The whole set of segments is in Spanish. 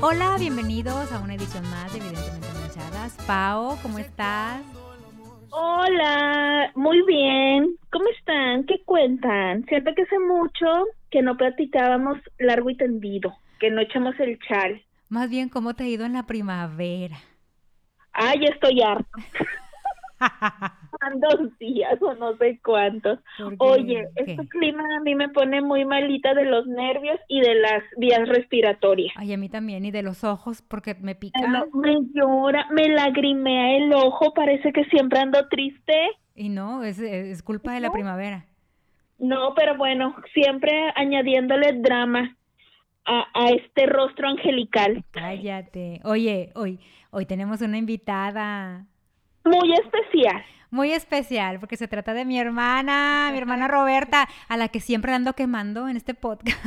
Hola, bienvenidos a una edición más de Evidentemente Manchadas. Pao, ¿cómo estás? Hola, muy bien. ¿Cómo están? ¿Qué cuentan? Siento que hace mucho que no platicábamos largo y tendido, que no echamos el chal. Más bien, ¿cómo te ha ido en la primavera? Ay, estoy harta. Dos días o no sé cuántos. Oye, este clima a mí me pone muy malita de los nervios y de las vías respiratorias. Ay, a mí también, y de los ojos porque me pica. me llora, me lagrimea el ojo, parece que siempre ando triste. Y no, es, es culpa de la primavera. No, pero bueno, siempre añadiéndole drama a, a este rostro angelical. Cállate. Oye, hoy, hoy tenemos una invitada muy especial. Muy especial, porque se trata de mi hermana, mi hermana Roberta, a la que siempre ando quemando en este podcast.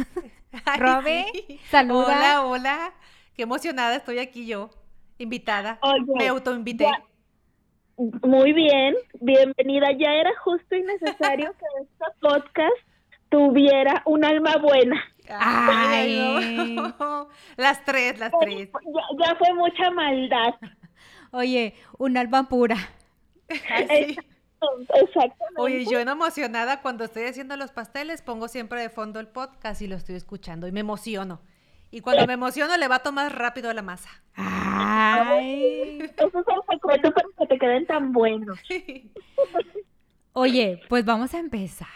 Robe, saluda. Hola, hola. Qué emocionada estoy aquí yo, invitada. Me autoinvité. Muy bien, bienvenida. Ya era justo y necesario que este podcast tuviera un alma buena. Ay, las tres, las tres. ya fue mucha maldad. Oye, un alma pura. Exactamente. Oye, yo en emocionada cuando estoy haciendo los pasteles pongo siempre de fondo el podcast y lo estoy escuchando y me emociono. Y cuando me emociono le bato más rápido la masa. Ay. Eso es el secreto para que te queden tan buenos. Oye, pues vamos a empezar.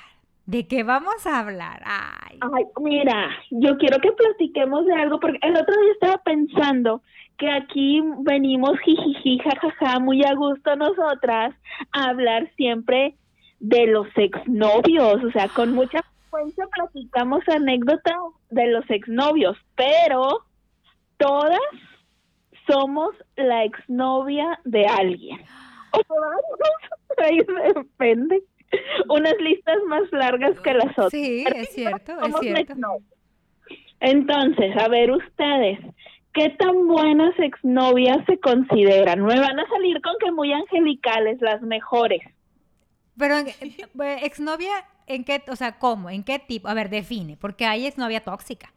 ¿De qué vamos a hablar? Ay. Ay, mira, yo quiero que platiquemos de algo porque el otro día estaba pensando que aquí venimos jijiji, jajaja, muy a gusto nosotras a hablar siempre de los exnovios, o sea, con mucha frecuencia platicamos anécdotas de los exnovios, pero todas somos la exnovia de alguien. O ahí depende. Unas listas más largas que las otras. Sí, es cierto, es cierto. Entonces, a ver ustedes, ¿Qué tan buenas exnovias se consideran? Me van a salir con que muy angelicales, las mejores. Pero eh, exnovia, ¿en qué, o sea, cómo? ¿En qué tipo? A ver, define, porque hay exnovia tóxica.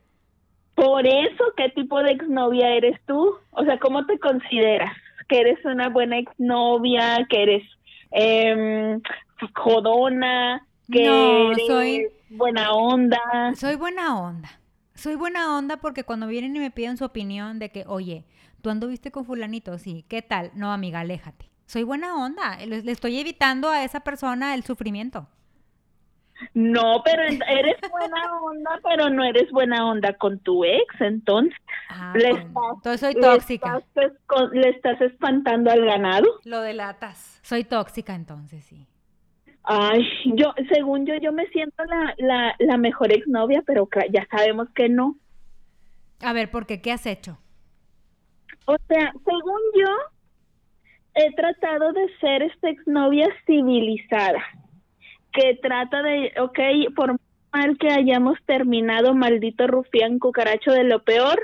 Por eso, ¿qué tipo de exnovia eres tú? O sea, ¿cómo te consideras? ¿Que eres una buena exnovia? ¿Que eres eh, jodona? ¿Que no, soy buena onda? Soy buena onda soy buena onda porque cuando vienen y me piden su opinión de que, oye, tú anduviste con fulanito, sí, ¿qué tal? No, amiga, aléjate. Soy buena onda, le, estoy evitando a esa persona el sufrimiento. No, pero eres buena onda, pero no eres buena onda con tu ex, entonces. Ah, entonces soy tóxica. le estás espantando al ganado. Lo delatas. Soy tóxica entonces, sí. Ay, yo, según yo, yo me siento la, la, la mejor exnovia, pero ya sabemos que no. A ver, ¿por qué? ¿Qué has hecho? O sea, según yo, he tratado de ser esta exnovia civilizada, que trata de, ok, por mal que hayamos terminado, maldito rufián cucaracho de lo peor,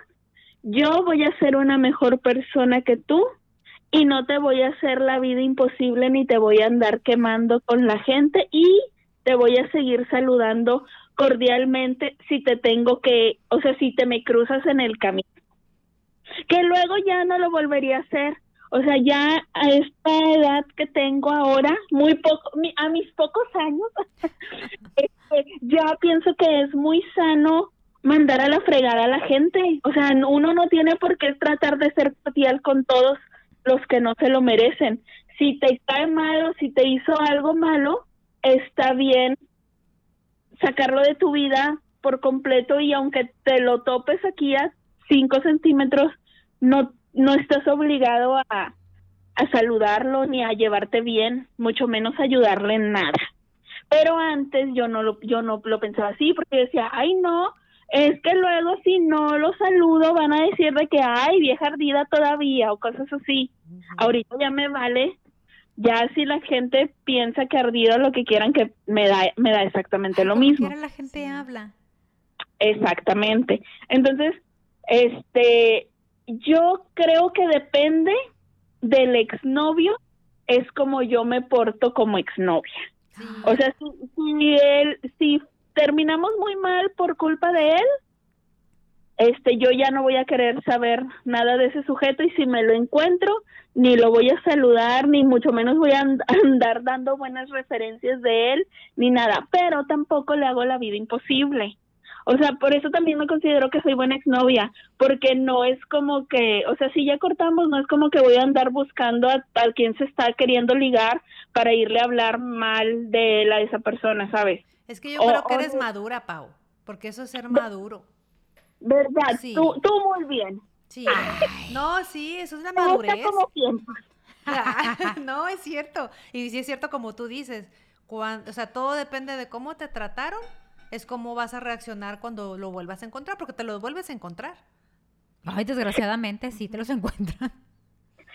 yo voy a ser una mejor persona que tú y no te voy a hacer la vida imposible ni te voy a andar quemando con la gente y te voy a seguir saludando cordialmente si te tengo que, o sea, si te me cruzas en el camino. Que luego ya no lo volvería a hacer. O sea, ya a esta edad que tengo ahora, muy poco, a mis pocos años, este, ya pienso que es muy sano mandar a la fregada a la gente. O sea, uno no tiene por qué tratar de ser cordial con todos los que no se lo merecen. Si te cae mal o si te hizo algo malo, está bien sacarlo de tu vida por completo y aunque te lo topes aquí a cinco centímetros, no, no estás obligado a, a saludarlo ni a llevarte bien, mucho menos ayudarle en nada. Pero antes yo no lo, yo no lo pensaba así porque decía, ay no, es que luego si no lo saludo van a decir de que ay vieja ardida todavía o cosas así. Ahorita ya me vale. Ya si la gente piensa que ardido lo que quieran que me da me da exactamente lo mismo. la gente habla. Exactamente. Entonces, este yo creo que depende del exnovio es como yo me porto como exnovia. O sea, si, si él si terminamos muy mal por culpa de él, este, yo ya no voy a querer saber nada de ese sujeto y si me lo encuentro, ni lo voy a saludar, ni mucho menos voy a and- andar dando buenas referencias de él, ni nada, pero tampoco le hago la vida imposible. O sea, por eso también me considero que soy buena exnovia, porque no es como que, o sea, si ya cortamos, no es como que voy a andar buscando a, a quien se está queriendo ligar para irle a hablar mal de él a esa persona, ¿sabes? Es que yo O- creo que eres madura, Pau. Porque eso es ser maduro. ¿Verdad? Sí. Tú, tú muy bien. Sí. No, sí, eso es la madurez. como siempre. no, es cierto. Y sí es cierto como tú dices. o sea, todo depende de cómo te trataron. Es cómo vas a reaccionar cuando lo vuelvas a encontrar, porque te lo vuelves a encontrar. Ay, desgraciadamente sí te los encuentran.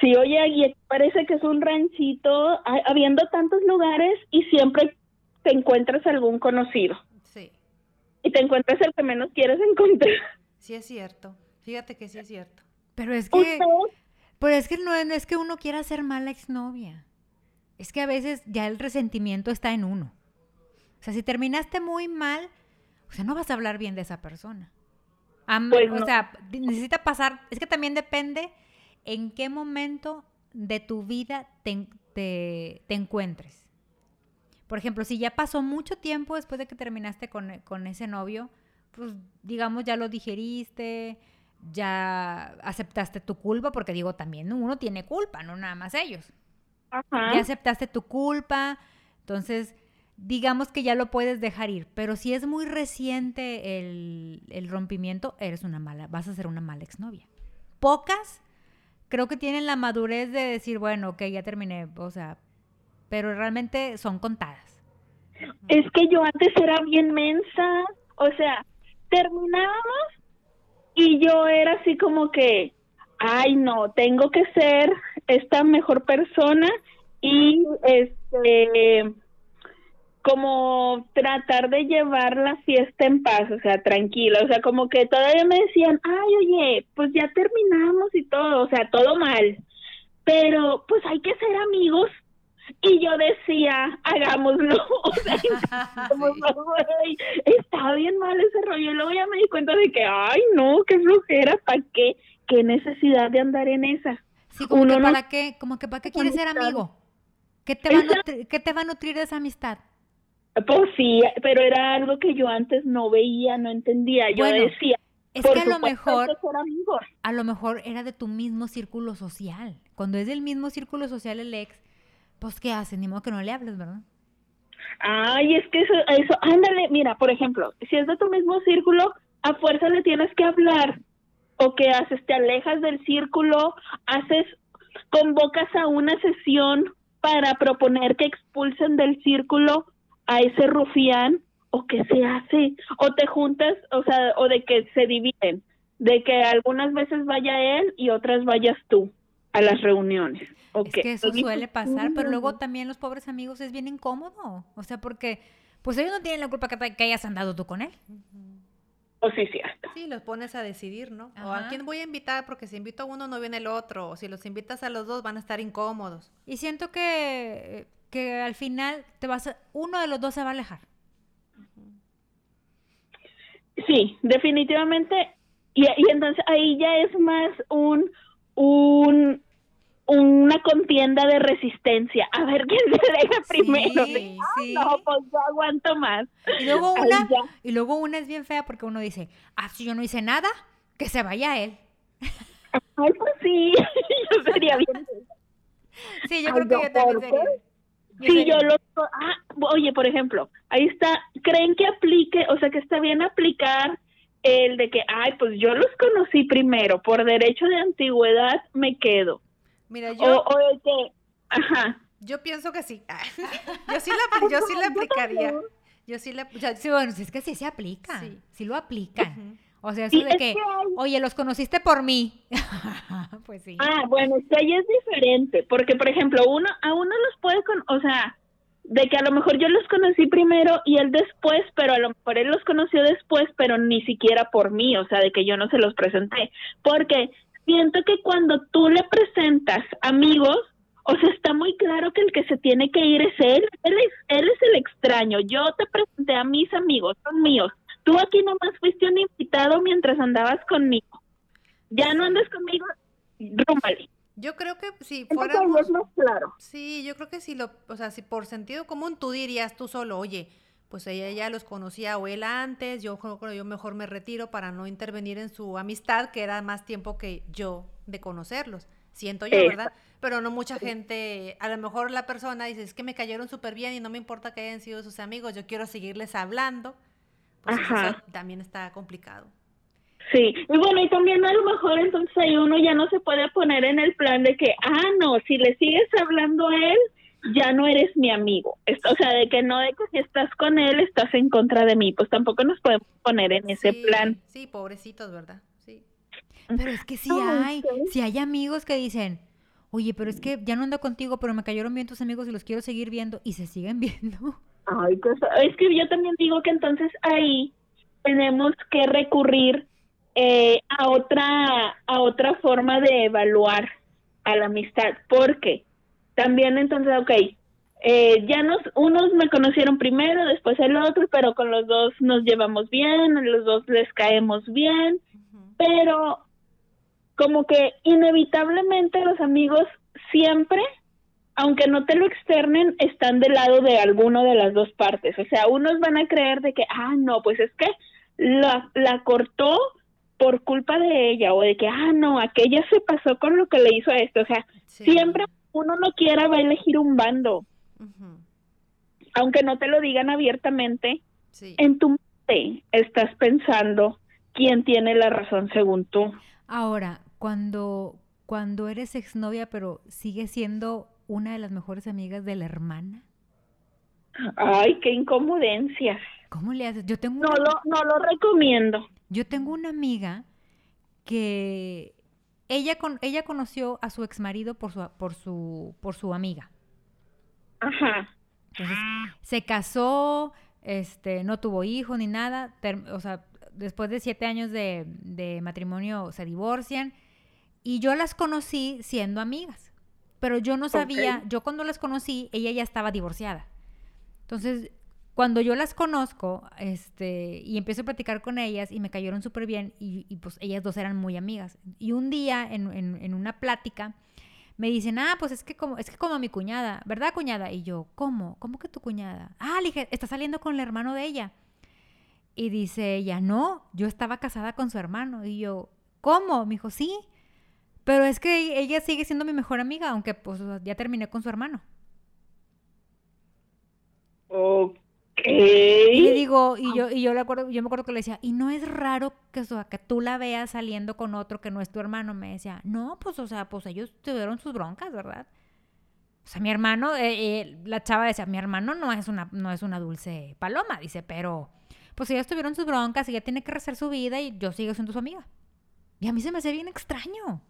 Sí, oye, y parece que es un ranchito, ha- habiendo tantos lugares y siempre te encuentras algún conocido. Sí, Y te encuentras el que menos quieres encontrar. sí es cierto. Fíjate que sí es cierto. Pero es que, pero es que no es, que uno quiera ser mala exnovia. Es que a veces ya el resentimiento está en uno. O sea, si terminaste muy mal, o sea, no vas a hablar bien de esa persona. Am- Pues o no. sea, necesita pasar, es que también depende en qué momento de tu vida te- te encuentres. Por ejemplo, si ya pasó mucho tiempo después de que terminaste con, e- con ese novio, pues digamos ya lo digeriste, ya aceptaste tu culpa, porque digo, también uno tiene culpa, no nada más ellos. ajá. Ya aceptaste tu culpa, entonces digamos que ya lo puedes dejar ir, pero si es muy reciente el, el rompimiento, eres una mala, vas a ser una mala exnovia. Pocas creo que tienen la madurez de decir, bueno, ok, ya terminé, o sea, pero realmente son contadas. Es que yo antes era bien mensa, o sea, terminábamos y yo era así como que, ay no, tengo que ser esta mejor persona y este como tratar de llevar la fiesta en paz, o sea, tranquila, o sea, como que todavía me decían, ay, oye, pues ya terminamos y todo, o sea, todo mal, pero pues hay que ser amigos. Y yo decía, hagámoslo, o sea, Sí. está bien mal ese rollo. Y luego ya me di cuenta de que, ay, no, qué flojera, ¿para qué? ¿Qué necesidad de andar en esa? Sí, como Uno que no- para qué, como que para qué quieres ser amigo. ¿Qué te, va a Esa- nutrir, ¿Qué te va a nutrir de esa amistad? Pues sí, pero era algo que yo antes no veía, no entendía. Yo Bueno, decía, Es que a lo mejor, a lo mejor era de tu mismo círculo social. Cuando es del mismo círculo social el ex, pues ¿qué haces? Ni modo que no le hables, ¿verdad? Ay, es que eso, eso, ándale, mira, por ejemplo, si es de tu mismo círculo, a fuerza le tienes que hablar. ¿O qué haces? Te alejas del círculo, haces, convocas a una sesión para proponer que expulsen del círculo a ese rufián, o qué se hace, o te juntas, o sea, o de que se dividen, de que algunas veces vaya él y otras vayas tú a las reuniones. ¿O Es que eso suele pasar, pero luego también los pobres amigos es bien incómodo. O sea, porque pues ellos no tienen la culpa que, te- que hayas andado tú con él. O sí, cierto. Sí, los pones a decidir, ¿no? O a quién voy a invitar, porque si invito a uno no viene el otro. O si los invitas a los dos van a estar incómodos. Y siento que, que al final te vas a- uno de los dos se va a alejar. Sí, definitivamente. Y, y entonces ahí ya es más un, un una contienda de resistencia. A ver quién se deja primero. Sí, Ah. No, pues yo aguanto más. Y luego una, y luego una es bien fea porque uno dice, ah, si yo no hice nada, que se vaya él. Ay, pues sí, yo sería bien. Sí, yo Ay, creo que yo, también ¿por sería. Sí, yo lo... Ah, oye, por ejemplo, ahí está, ¿creen que aplique, o sea, que está bien aplicar el de que, ay, pues yo los conocí primero, por derecho de antigüedad me quedo? Mira, yo, o el que, ajá, yo pienso que sí. yo sí la, yo sí la aplicaría. Yo sí la... o sea, Sí, bueno, es que sí se aplica. Sí, Sí. lo aplican. O sea, eso Sí, de es que, que hay- oye, los conociste por mí. pues sí. Ah, bueno, es que ahí es diferente, porque por ejemplo, uno a uno los puede con, o sea, de que a lo mejor yo los conocí primero y él después, pero a lo mejor él los conoció después, pero ni siquiera por mí, o sea, de que yo no se los presenté, porque siento que cuando tú le presentas amigos, o sea, está muy claro que el que se tiene que ir es él, él es, él es el extraño, yo te presenté a mis amigos, son míos, tú aquí nomás fuiste un invitado mientras andabas conmigo. Ya no andas conmigo, rúmbale. Yo creo que si es más claro. Sí, yo creo que si lo, o sea, si por sentido común tú dirías tú solo, oye, pues ella ya los conocía o él antes, yo yo mejor me retiro para no intervenir en su amistad, que era más tiempo que yo de conocerlos. Siento yo. ¿verdad? Pero no mucha gente, a lo mejor la persona dice, es que me cayeron súper bien y no me importa que hayan sido sus amigos, yo quiero seguirles hablando. Pues eso Ajá. también está complicado. Sí, y bueno, y también a lo mejor entonces ahí uno ya no se puede poner en el plan de que, ah, no, si le sigues hablando a él, ya no eres mi amigo. O sea, de que no, de que si estás con él, estás en contra de mí. Pues tampoco nos podemos poner en ese Sí, plan. Sí, pobrecitos, ¿verdad? Sí. Pero es que sí Ay, hay, sí. sí hay amigos que dicen, oye, pero es que ya no ando contigo, pero me cayeron bien tus amigos y los quiero seguir viendo y se siguen viendo. Ay, pues, es que yo también digo que entonces ahí tenemos que recurrir eh, a otra a otra forma de evaluar a la amistad, porque también entonces, ok, eh, ya nos unos me conocieron primero, después el otro, pero con los dos nos llevamos bien, a los dos les caemos bien, pero como que inevitablemente los amigos siempre, aunque no te lo externen, están del lado de alguno de las dos partes. O sea, unos van a creer de que, ah, no, pues es que la, la cortó por culpa de ella o de que, ah, no, aquella se pasó con lo que le hizo a esto. O sea, Sí. siempre uno no quiera va a elegir un bando, aunque no te lo digan abiertamente, Sí. en tu mente estás pensando quién tiene la razón según tú. Ahora, cuando, cuando eres exnovia, pero sigues siendo una de las mejores amigas de la hermana, Ay, qué incomodencias. ¿cómo le haces? Yo tengo No una, lo, no lo recomiendo. yo tengo una amiga que ella, con, ella conoció a su exmarido por su, por su, por su amiga. Ajá. Entonces, se casó, este, no tuvo hijos ni nada, ter- o sea, después de siete años de, de matrimonio se divorcian y yo las conocí siendo amigas, pero yo no sabía, yo cuando las conocí, ella ya estaba divorciada. Entonces, cuando yo las conozco, este, y empiezo a platicar con ellas y me cayeron súper bien y, pues ellas dos eran muy amigas. Y un día en, en- en una plática me dicen, ah, pues es que como, es que como mi cuñada, ¿verdad cuñada? Y yo, ¿cómo? ¿Cómo que tu cuñada? Ah, le dije, está saliendo con el hermano de ella. Y dice ella, no, yo estaba casada con su hermano. Y yo, ¿cómo? Me dijo, sí. Pero es que ella sigue siendo mi mejor amiga, aunque pues ya terminé con su hermano. Ok. Y le digo, y yo, y yo le acuerdo, yo me acuerdo que le decía, y no es raro que, o sea, que tú la veas saliendo con otro que no es tu hermano. Me decía, no, pues, o sea, pues ellos tuvieron sus broncas, ¿verdad? O sea, mi hermano, eh, eh, la chava decía, mi hermano no es una, no es una dulce paloma, dice, pero pues ellos tuvieron sus broncas y ella tiene que rehacer su vida y yo sigo siendo su amiga. Y a mí se me hace bien extraño.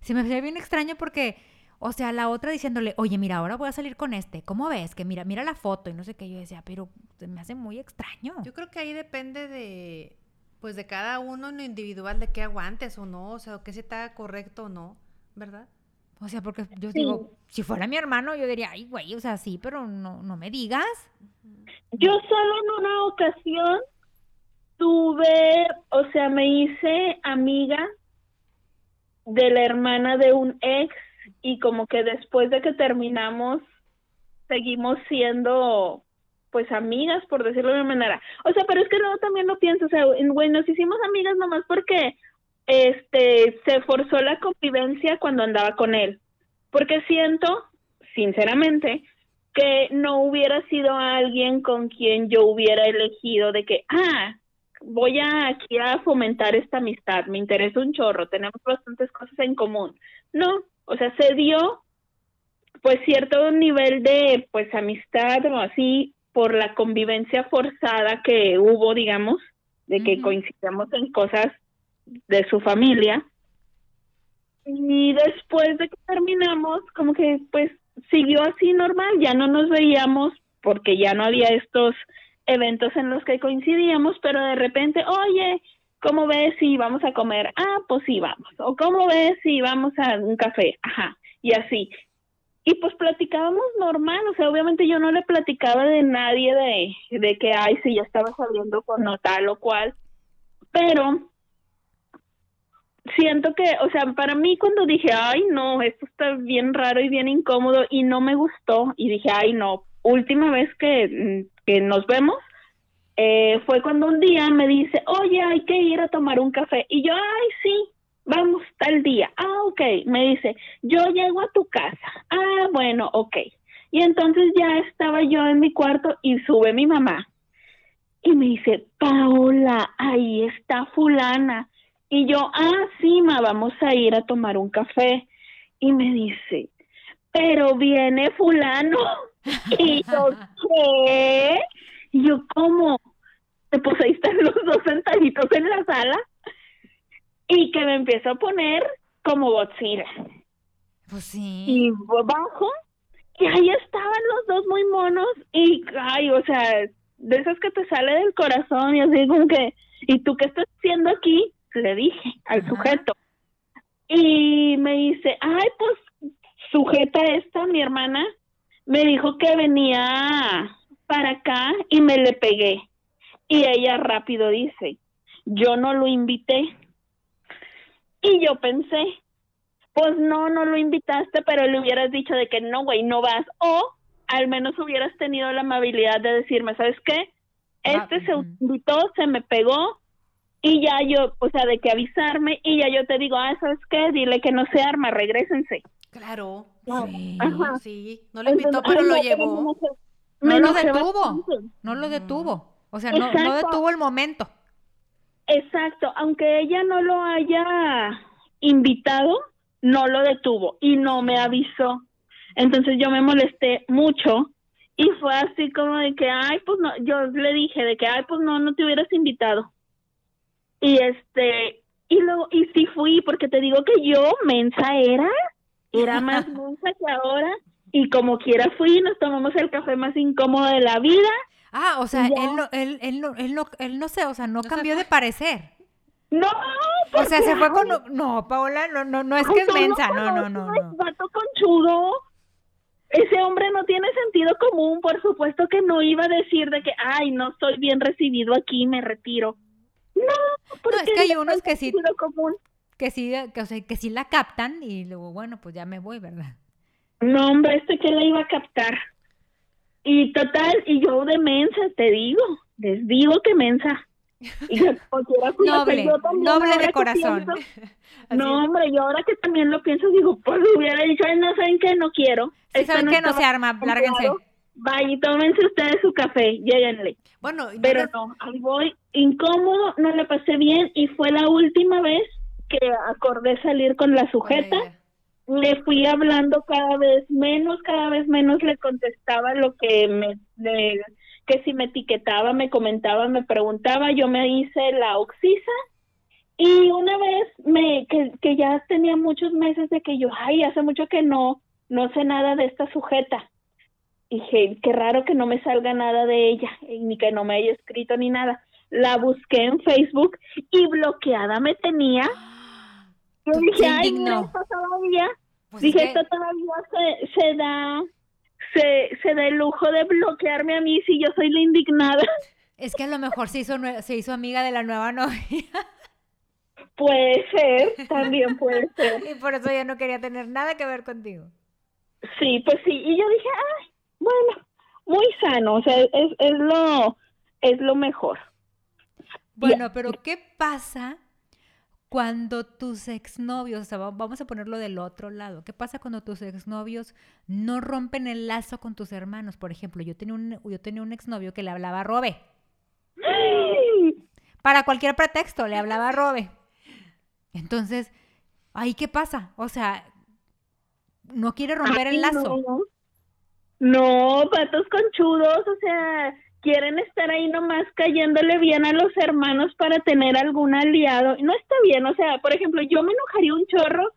Se me hace bien extraño porque, o sea, la otra diciéndole, oye, mira, ahora voy a salir con este. ¿Cómo ves? Que mira, mira la foto y no sé qué. Yo decía, pero se me hace muy extraño. Yo creo que ahí depende de, pues de cada uno en lo individual, de qué aguantes o no, o sea, que si está correcto o no, ¿verdad? O sea, porque yo Sí. digo, si fuera mi hermano, yo diría, ay, güey, o sea, sí, pero no, no me digas. Yo solo en una ocasión tuve, o sea, me hice amiga de la hermana de un ex y como que después de que terminamos seguimos siendo pues amigas por decirlo de una manera. O sea, pero es que luego también lo pienso, o sea, en- güey, nos hicimos amigas nomás porque este se forzó la convivencia cuando andaba con él. Porque siento, sinceramente, que no hubiera sido alguien con quien yo hubiera elegido de que, ah, voy aquí a fomentar esta amistad, me interesa un chorro, tenemos bastantes cosas en común. No, o sea, se dio pues cierto nivel de pues amistad o así por la convivencia forzada que hubo, digamos, de que Ujú. coincidamos en cosas de su familia. Y después de que terminamos, como que pues siguió así normal, ya no nos veíamos porque ya no había estos eventos en los que coincidíamos, pero de repente, oye, ¿cómo ves si vamos a comer? Ah, pues sí, vamos. O ¿cómo ves si vamos a un café? Ajá, y así. y pues platicábamos normal, o sea, obviamente yo no le platicaba de nadie de, de que, ay, si ya estaba saliendo con tal o cual, pero siento que, o sea, para mí cuando dije, ay, no, esto está bien raro y bien incómodo y no me gustó y dije, ay, no, última vez que, que nos vemos, eh, fue cuando un día me dice, oye, hay que ir a tomar un café. Y yo, ay, sí, vamos tal día. Ah, ok. Me dice, yo llego a tu casa. Ah, bueno, ok. Y entonces ya estaba yo en mi cuarto y sube mi mamá. Y me dice, Paola, ahí está fulana. Y yo, ah, sí, ma, vamos a ir a tomar un café. Y me dice, pero viene fulano. y yo, ¿qué? Y yo, ¿cómo? Pues ahí están los dos sentaditos en la sala y que me empiezo a poner como Godzilla. Pues sí. Y bajo y ahí estaban los dos muy monos y, ay, o sea, de esas que te sale del corazón y así como que, ¿y tú qué estás haciendo aquí? Le dije al sujeto. Y me dice, ay, pues sujeta esta, mi hermana, me dijo que venía para acá y me le pegué. Y ella rápido dice, yo no lo invité. Y yo pensé, pues no, no lo invitaste, pero le hubieras dicho de que no, güey, no vas. O al menos hubieras tenido la amabilidad de decirme, ¿sabes qué? Este se invitó, se me pegó y ya yo, o sea, de que avisarme y ya yo te digo, ah, ¿sabes qué? Dile que no se arma, regresense. Claro, sí, sí. No lo invitó, pero lo llevó. No lo detuvo, no lo detuvo. O sea, no, no detuvo el momento. Exacto, aunque ella no lo haya invitado, no lo detuvo y no me avisó. Entonces yo me molesté mucho y fue así como de que, ay, pues no, yo le dije de que, ay, pues no, no te hubieras invitado. Y este, y luego, y sí fui, porque te digo que yo, mensa era, era más mensa que ahora, y como quiera fui, nos tomamos el café más incómodo de la vida, Ah, o sea, él no, él, él, no, él, no, él no sé, o sea, no, cambió de parecer. No, o sea, se fue con no, Paola, no, no, no es que es mensa, no, no, no, no. Vato conchudo. Ese hombre no tiene sentido común, por supuesto que no iba a decir de que, ay, no estoy bien recibido aquí, me retiro. No, porque no, es que hay unos que sí, común. que sí, que, o sea, que sí la captan y luego, bueno, pues ya me voy, ¿verdad? No, hombre, este que la iba a captar. Y total, y yo de mensa, te digo, les digo que mensa. Y noble, noble de corazón. no, hombre, yo ahora que también lo pienso, digo, pues hubiera dicho, no saben que no quiero. Sí, saben que no se arma, lárguense. Vaya y tómense ustedes su café, lléguenle. Bueno, pero no, ahí voy incómodo, no le pasé bien y fue la última vez que acordé salir con la sujeta le fui hablando cada vez menos, cada vez menos le contestaba lo que me, que si me etiquetaba, me comentaba, me preguntaba, yo me hice la oxisa y una vez me, que, que ya tenía muchos meses de que yo, ay, hace mucho que no, no sé nada de esta sujeta. Dije, qué raro que no me salga nada de ella, ni que no me haya escrito ni nada. La busqué en Facebook y bloqueada me tenía. Yo dije, ay, no, todavía. Pues dije, esto todavía se, se da se, se da el lujo de bloquearme a mí si yo soy la indignada. Es que a lo mejor se hizo, se hizo amiga de la nueva novia. Puede ser, también puede ser. Y por eso ya no quería tener nada que ver contigo. Sí, pues sí. Y yo dije, ay, bueno, muy sano, o sea, es, es, lo, es lo mejor. Bueno, pero ¿qué pasa cuando tus exnovios, o sea, vamos a ponerlo del otro lado, ¿qué pasa cuando tus exnovios no rompen el lazo con tus hermanos? Por ejemplo, yo tenía un, yo tenía un exnovio que le hablaba a Robe. Para cualquier pretexto, le hablaba a Robe. Entonces, ¿ahí qué pasa? O sea, no quiere romper el lazo. No, patos conchudos, o sea, quieren estar ahí nomás cayéndole bien a los hermanos para tener algún aliado. No está bien, o sea, por ejemplo, yo me enojaría un chorro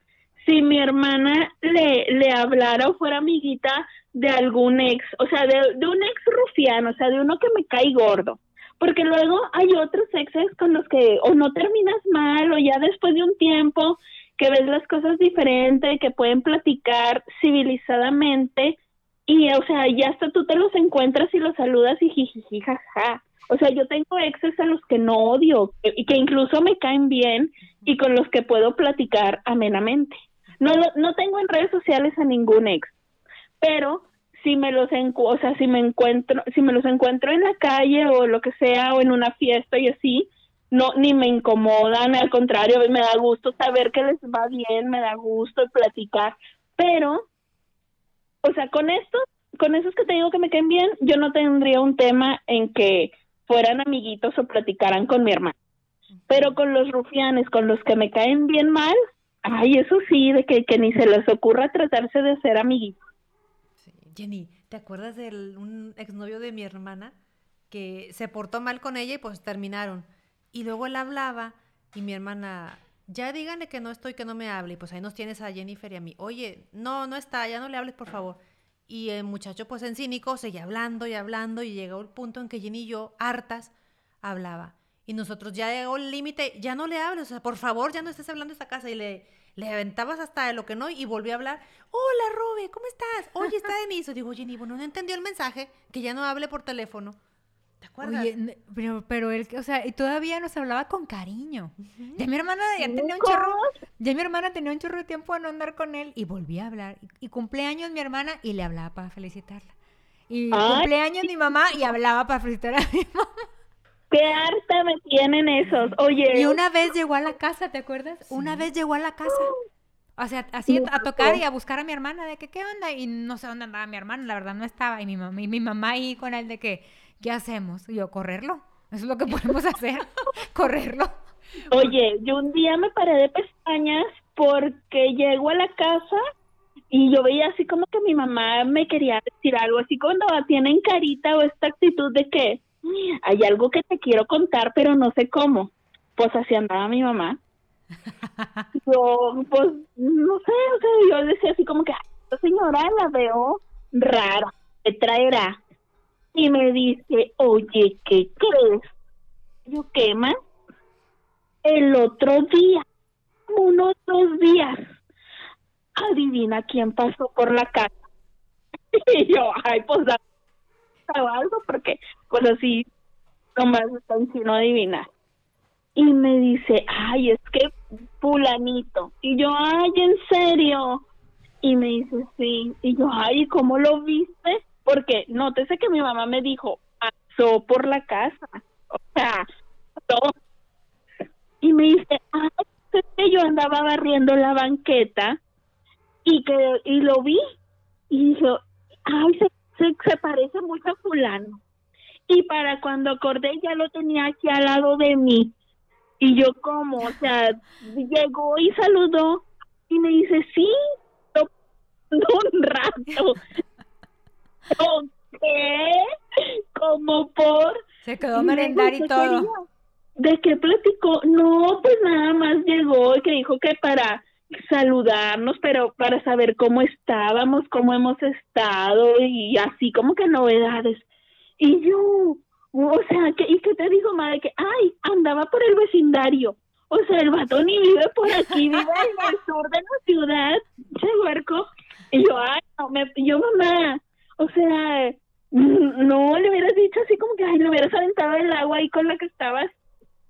si mi hermana le, le hablara o fuera amiguita de algún ex, o sea, de, un ex rufiano, o sea, de uno que me cae gordo. Porque luego hay otros exes con los que o no terminas mal o ya después de un tiempo que ves las cosas diferente, que pueden platicar civilizadamente y, o sea, ya hasta tú te los encuentras y los saludas y jijiji, jaja. O sea, yo tengo exes a los que no odio y que incluso me caen bien y con los que puedo platicar amenamente. No, no tengo en redes sociales a ningún ex, pero si me los o sea, si me encuentro, si me los encuentro en la calle o lo que sea o en una fiesta y así, no ni me incomodan, al contrario, me da gusto saber que les va bien, me da gusto platicar, pero o sea, con estos, con esos que te digo que me caen bien, yo no tendría un tema en que fueran amiguitos o platicaran con mi hermano. Pero con los rufianes, con los que me caen bien mal, ay, eso sí, de que, que ni se les ocurra tratarse de ser amiguitos. Jenny, ¿te acuerdas de un exnovio de mi hermana que se portó mal con ella y pues terminaron? Y luego él hablaba y mi hermana, ya díganle que no estoy, que no me hable. Y pues ahí nos tienes a Jennifer y a mí. Oye, no, no está, ya no le hables, por favor. Y el muchacho, pues en cínico, seguía hablando y hablando y llegó el punto en que Jenny y yo, hartas, hablaba. Y nosotros ya llegó el límite, ya no le hables, o sea, por favor, ya no estés hablando de esta casa. Y le, le aventabas hasta de lo que no y volvió a hablar. Hola, Robe, ¿cómo estás? Oye, está Denise. Digo, Jenny, bueno, no entendió el mensaje, que ya no hable por teléfono. ¿Te acuerdas? Oye, pero, pero él, o sea, y todavía nos hablaba con cariño. Ya mi hermana ya tenía un chorro, ya mi hermana tenía un chorro de tiempo de no andar con él y volví a hablar. Y, cumpleaños mi hermana y le hablaba para felicitarla. Y cumpleaños mi mamá y hablaba para felicitar a mi mamá. Qué harta me tienen esos. Oye. Y una vez llegó a la casa, ¿te acuerdas? Una vez llegó a la casa. O sea, así a tocar y a buscar a mi hermana de que qué onda y no sé dónde andaba mi hermana, la verdad no estaba y mi mamá y mi mamá ahí con él de que ¿qué hacemos? Y yo correrlo. Eso es lo que podemos hacer, correrlo. Oye, yo un día me paré de pestañas porque llego a la casa y yo veía así como que mi mamá me quería decir algo, así cuando tienen carita o esta actitud de que hay algo que te quiero contar, pero no sé cómo. Pues así andaba mi mamá. Yo, pues, no sé, o sea, yo decía así como que, esta señora la veo rara, ¿qué traerá? Y me dice, oye, ¿qué crees? Yo, ¿qué más? El otro día, unos dos días, adivina quién pasó por la casa. Y yo, ay, pues algo porque pues así nomás están sin adivinar. Y me dice, ay, es que fulanito. Y yo, ay, ¿en serio? Y me dice, sí. Y yo, ay, ¿cómo lo viste? Porque nótese que mi mamá me dijo, pasó por la casa. O sea, todo. Y me dice, ay, es que yo andaba barriendo la banqueta y que y lo vi. Y dijo, ay, se se, parece mucho a fulano. Y para cuando acordé ya lo tenía aquí al lado de mí. Y yo como, o sea, llegó y saludó y me dice, sí, un rato. ¿Qué? Como por... Se quedó a merendar y todo. ¿De qué platicó? No, pues nada más llegó y que dijo que para saludarnos, pero para saber cómo estábamos, cómo hemos estado y así como que novedades. Y yo, o sea, que, ¿y qué te dijo, madre? Que, ay, andaba por el vecindario. O sea, el vato ni vive por aquí, vive en el sur de la ciudad, che huerco. Y yo, ay, no, me, yo mamá, o sea, no le hubieras dicho así como que, ay, le hubieras aventado el agua ahí con la que estabas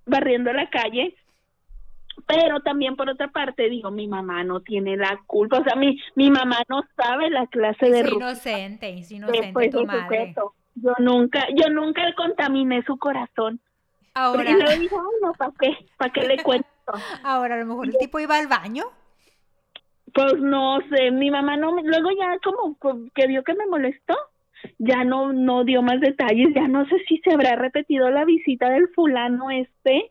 barriendo la calle pero también por otra parte digo mi mamá no tiene la culpa. O sea mi mi mamá no sabe la clase de es inocente es inocente tu madre. Yo nunca yo nunca contaminé su corazón. Ahora y le dije no para qué para qué le cuento ahora a lo mejor el tipo iba al baño pues no sé mi mamá no luego ya como que vio que me molestó ya no no dio más detalles ya no sé si se habrá repetido la visita del fulano este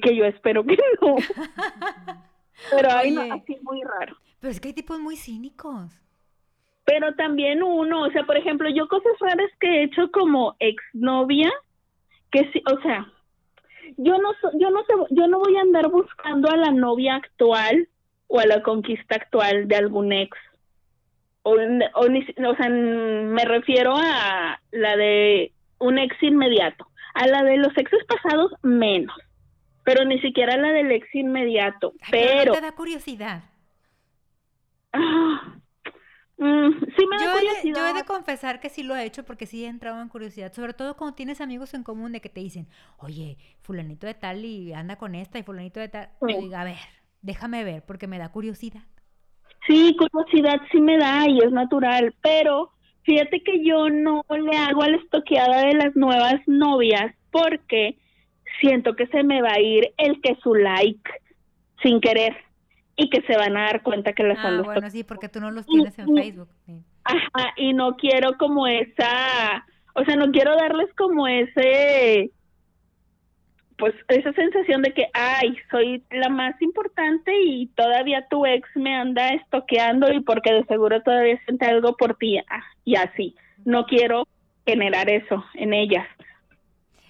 que, yo espero que no. Pero hay no, así muy raro. Pero es que hay tipos muy cínicos. Pero también uno, o sea, por ejemplo, yo cosas raras que he hecho como exnovia, que sí, o sea, yo no yo no yo no voy a andar buscando a la novia actual o a la conquista actual de algún ex. O, o, o sea, me refiero a la de un ex inmediato. A la de los exes pasados, menos pero ni siquiera la del ex inmediato. Ay, pero, no te da curiosidad. ah, mm, sí me da Yo he, yo he de confesar que sí lo he hecho porque sí he entrado en curiosidad, sobre todo cuando tienes amigos en común de que te dicen, oye, fulanito de tal y anda con esta y fulanito de tal. Sí. Yo digo, a ver, déjame ver porque me da curiosidad. Sí, curiosidad sí me da y es natural, pero fíjate que yo no le hago a la estoqueada de las nuevas novias porque siento que se me va a ir el que su like sin querer y que se van a dar cuenta que las Ah, bueno, sí, porque tú no los tienes en y- Facebook. sí. Ajá, y no quiero como esa, o sea, no quiero darles como ese, pues esa sensación de que, ay, soy la más importante y todavía tu ex me anda estoqueando y porque de seguro todavía siente algo por ti ah, y así. No quiero generar eso en ellas.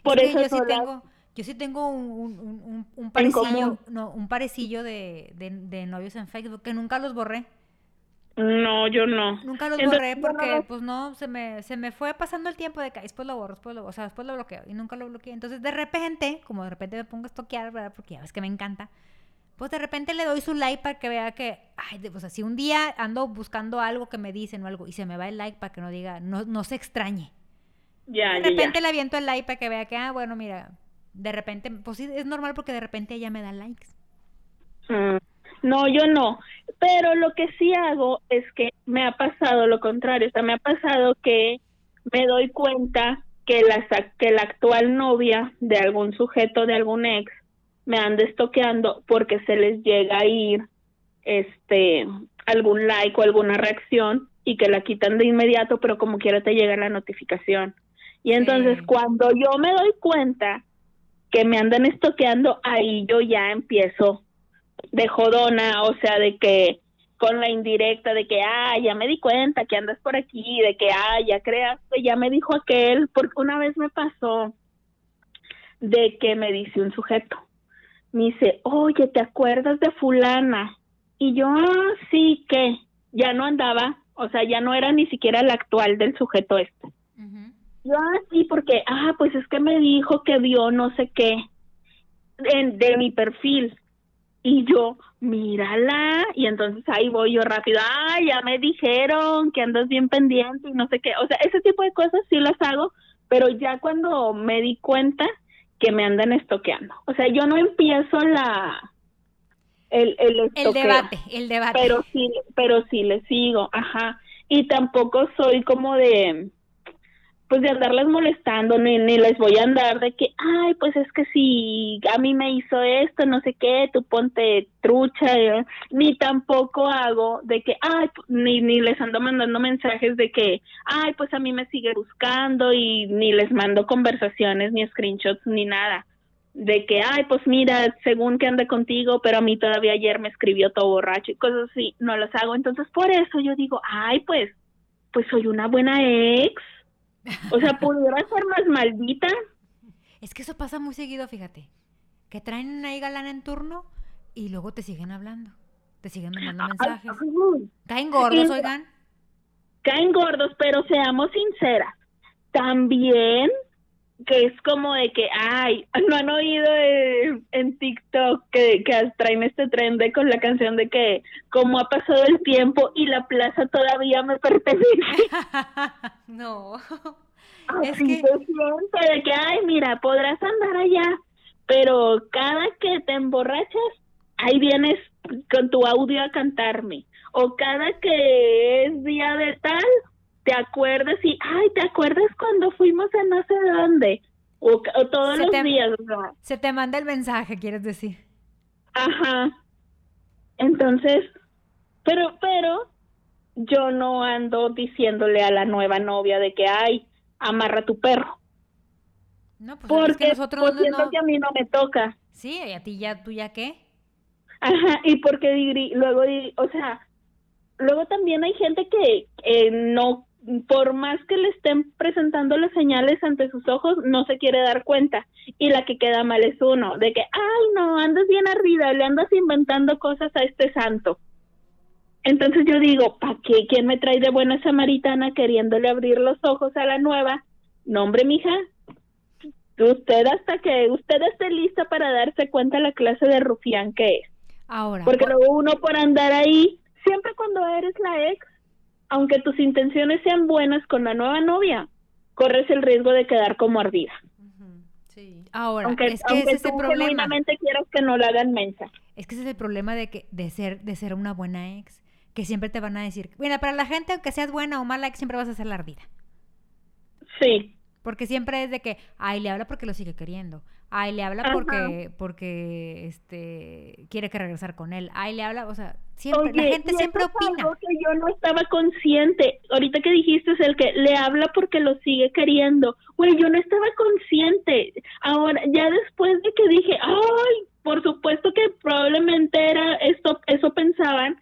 Por Es eso yo sí tengo, yo sí tengo un, un, parecillo, no, un parecillo de, de, de novios en Facebook que nunca los borré. No, yo no. Nunca los Entonces, borré no porque, pues no, se me, se me fue pasando el tiempo de que "Ay, después lo borro, después lo, o sea, después lo bloqueo y nunca lo bloqueé. Entonces, de repente, como de repente me pongo a estoquear, ¿verdad? Porque ya ves que me encanta, pues de repente le doy su like para que vea que, ay, de- o sea, si un día ando buscando algo que me dicen o algo y se me va el like para que no diga, no, no se extrañe. Ya, De ya, ya. repente le aviento el like para que vea que, ah, bueno, mira, de repente, pues sí, es normal porque de repente ella me da likes. Mm, No, yo no. Pero lo que sí hago es que me ha pasado lo contrario. O sea, me ha pasado que me doy cuenta que la, que la actual novia de algún sujeto, de algún ex, me anda estoqueando porque se les llega a ir este algún like o alguna reacción y que la quitan de inmediato, pero como quiera te llega la notificación. Y entonces Sí. cuando yo me doy cuenta que me andan estoqueando, ahí yo ya empiezo de jodona, o sea, de que con la indirecta de que, ah, ya me di cuenta que andas por aquí, de que, ah, ya creaste, ya me dijo aquel, porque una vez me pasó de que me dice un sujeto, me dice, oye, ¿te acuerdas de fulana? Y yo, ah, sí, que ya no andaba, o sea, ya no era ni siquiera la actual del sujeto este. Yo, ah, sí, porque, ah, pues es que me dijo que vio no sé qué en, de mi perfil. Y yo, mírala, y entonces ahí voy yo rápido, ah, ya me dijeron que andas bien pendiente y no sé qué. O sea, ese tipo de cosas sí las hago, pero ya cuando me di cuenta que me andan estoqueando. O sea, yo no empiezo la... El, el, El debate, el debate. pero sí, pero sí le sigo, ajá. Y tampoco soy como de, pues de andarlas molestando, ni, ni les voy a andar de que, ay, pues es que si a mí me hizo esto, no sé qué, tú ponte trucha, eh", ni tampoco hago de que, ay, ni, ni les ando mandando mensajes de que, ay, pues a mí me sigue buscando y ni les mando conversaciones, ni screenshots, ni nada de que, ay, pues mira, según que ande contigo, pero a mí todavía ayer me escribió todo borracho y cosas así, no las hago. Entonces, por eso yo digo, ay, pues, pues soy una buena ex. O sea, pudiera ser más maldita. Es que eso pasa muy seguido, fíjate. Que traen ahí galán en turno y luego te siguen hablando. Te siguen mandando mensajes. Ay, Caen gordos, oigan. Caen gordos, pero seamos sinceras. También que es como de que, ay, no han oído en TikTok que, que traen este tren de con la canción de que como ha pasado el tiempo y la plaza todavía me pertenece. no. Así Es que- se siente de que, ay, mira, podrás andar allá, pero cada que te emborrachas, ahí vienes con tu audio a cantarme. O cada que es día de tal, te acuerdas y, ay, ¿te acuerdas cuando fuimos a no sé dónde? O, o todos Se los te- días, Se te manda el mensaje, quieres decir. Ajá. Entonces, pero, pero, yo no ando diciéndole a la nueva novia de que, ay, amarra tu perro. No, pues es Porque que nosotros pues, no- no- que a mí no me toca. Sí, ¿y a ti ya, tú ya qué? Ajá, y porque luego, o sea, luego también hay gente que eh, no, por más que le estén presentando las señales ante sus ojos, no se quiere dar cuenta. Y la que queda mal es uno, de que, ay, no, andas bien arriba, le andas inventando cosas a este santo. Entonces yo digo, ¿para qué? ¿Quién me trae de buena samaritana queriéndole abrir los ojos a la nueva? No, hombre, mija, Usted hasta que usted esté lista para darse cuenta la clase de rufián que es. Ahora. Porque luego uno por andar ahí, siempre cuando eres la ex, aunque tus intenciones sean buenas con la nueva novia, corres el riesgo de quedar como ardida. Sí. Ahora, aunque es que aunque ese es el tú problema. quieras que no la hagan mensa. Es que ese es el problema de que de ser de ser una buena ex, que siempre te van a decir, mira, para la gente aunque seas buena o mala ex siempre vas a ser la ardida. Sí, Porque siempre es de que, ay, le habla porque lo sigue queriendo. Ay, le habla Ajá. porque porque este quiere que regresar con él. Ay, le habla, o sea, siempre la gente y siempre opina. algo que yo no estaba consciente. Ahorita que dijiste es el que le habla porque lo sigue queriendo. Güey, yo no estaba consciente. Ahora, ya después de que dije, ay, por supuesto que probablemente era esto, eso pensaban,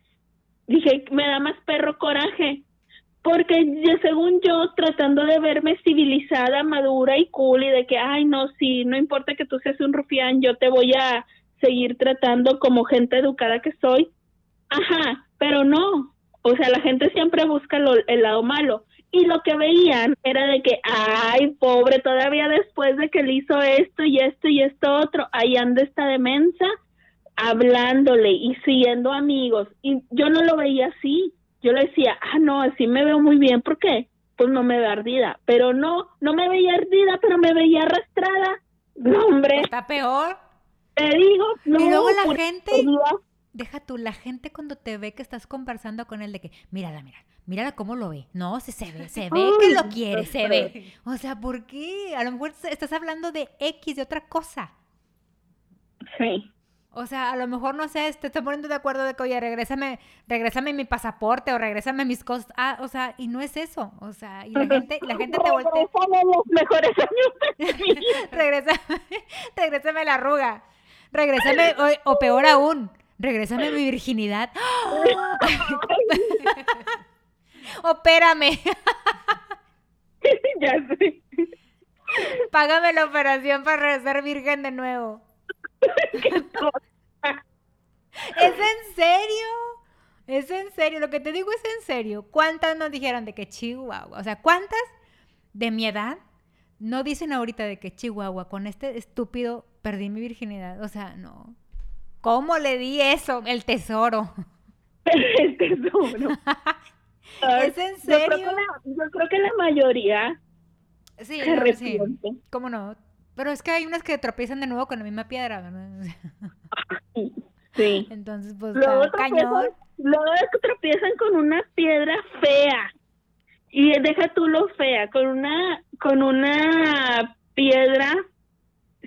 dije, me da más perro coraje. Porque según yo, tratando de verme civilizada, madura y cool, y de que, ay, no, sí, no importa que tú seas un rufián, yo te voy a seguir tratando como gente educada que soy. Ajá, pero no. O sea, la gente siempre busca lo- el lado malo. Y lo que veían era de que, ay, pobre, todavía después de que le hizo esto y esto y esto otro, ahí anda esta demensa hablándole y siguiendo amigos. Y yo no lo veía así. Yo le decía, ah, no, así me veo muy bien. ¿Por qué? Pues no me veo ardida. Pero no, no me veía ardida, pero me veía arrastrada. No, hombre, Está peor. te digo. No, y luego la gente, deja tú, la gente cuando te ve que estás conversando con él de que, mírala, mira, mírala cómo lo ve. No, se, se ve, se ve que lo quiere, se ve. O sea, ¿por qué? A lo mejor estás hablando de X, de otra cosa. Sí. O sea, a lo mejor, no sé, te estoy poniendo de acuerdo de que, oye, regrésame, regrésame mi pasaporte o regrésame mis cosas. Ah, o sea, y no es eso. O sea, y la gente, la gente te voltea. Regrésame los mejores años de mi vida. regrésame, regrésame la arruga. Regrésame, o, o peor aún, regrésame mi virginidad. Opérame, ya sé. págame la operación para ser virgen de nuevo. ¿Es en serio? Es en serio, lo que te digo es en serio. ¿Cuántas nos dijeron de que Chihuahua? O sea, ¿cuántas de mi edad no dicen ahorita de que Chihuahua con este estúpido perdí mi virginidad? O sea, no. ¿Cómo le di eso? El tesoro. El tesoro. ¿Es en Yo creo, serio? que la, yo creo que la mayoría Sí, se no, sí. ¿Cómo no? Pero es que hay unas que tropiezan de nuevo con la misma piedra, ¿verdad? Sí. Entonces, pues, Luego cañón. tropiezan, luego tropiezan con una piedra fea. Y deja tú lo fea, con una, con una piedra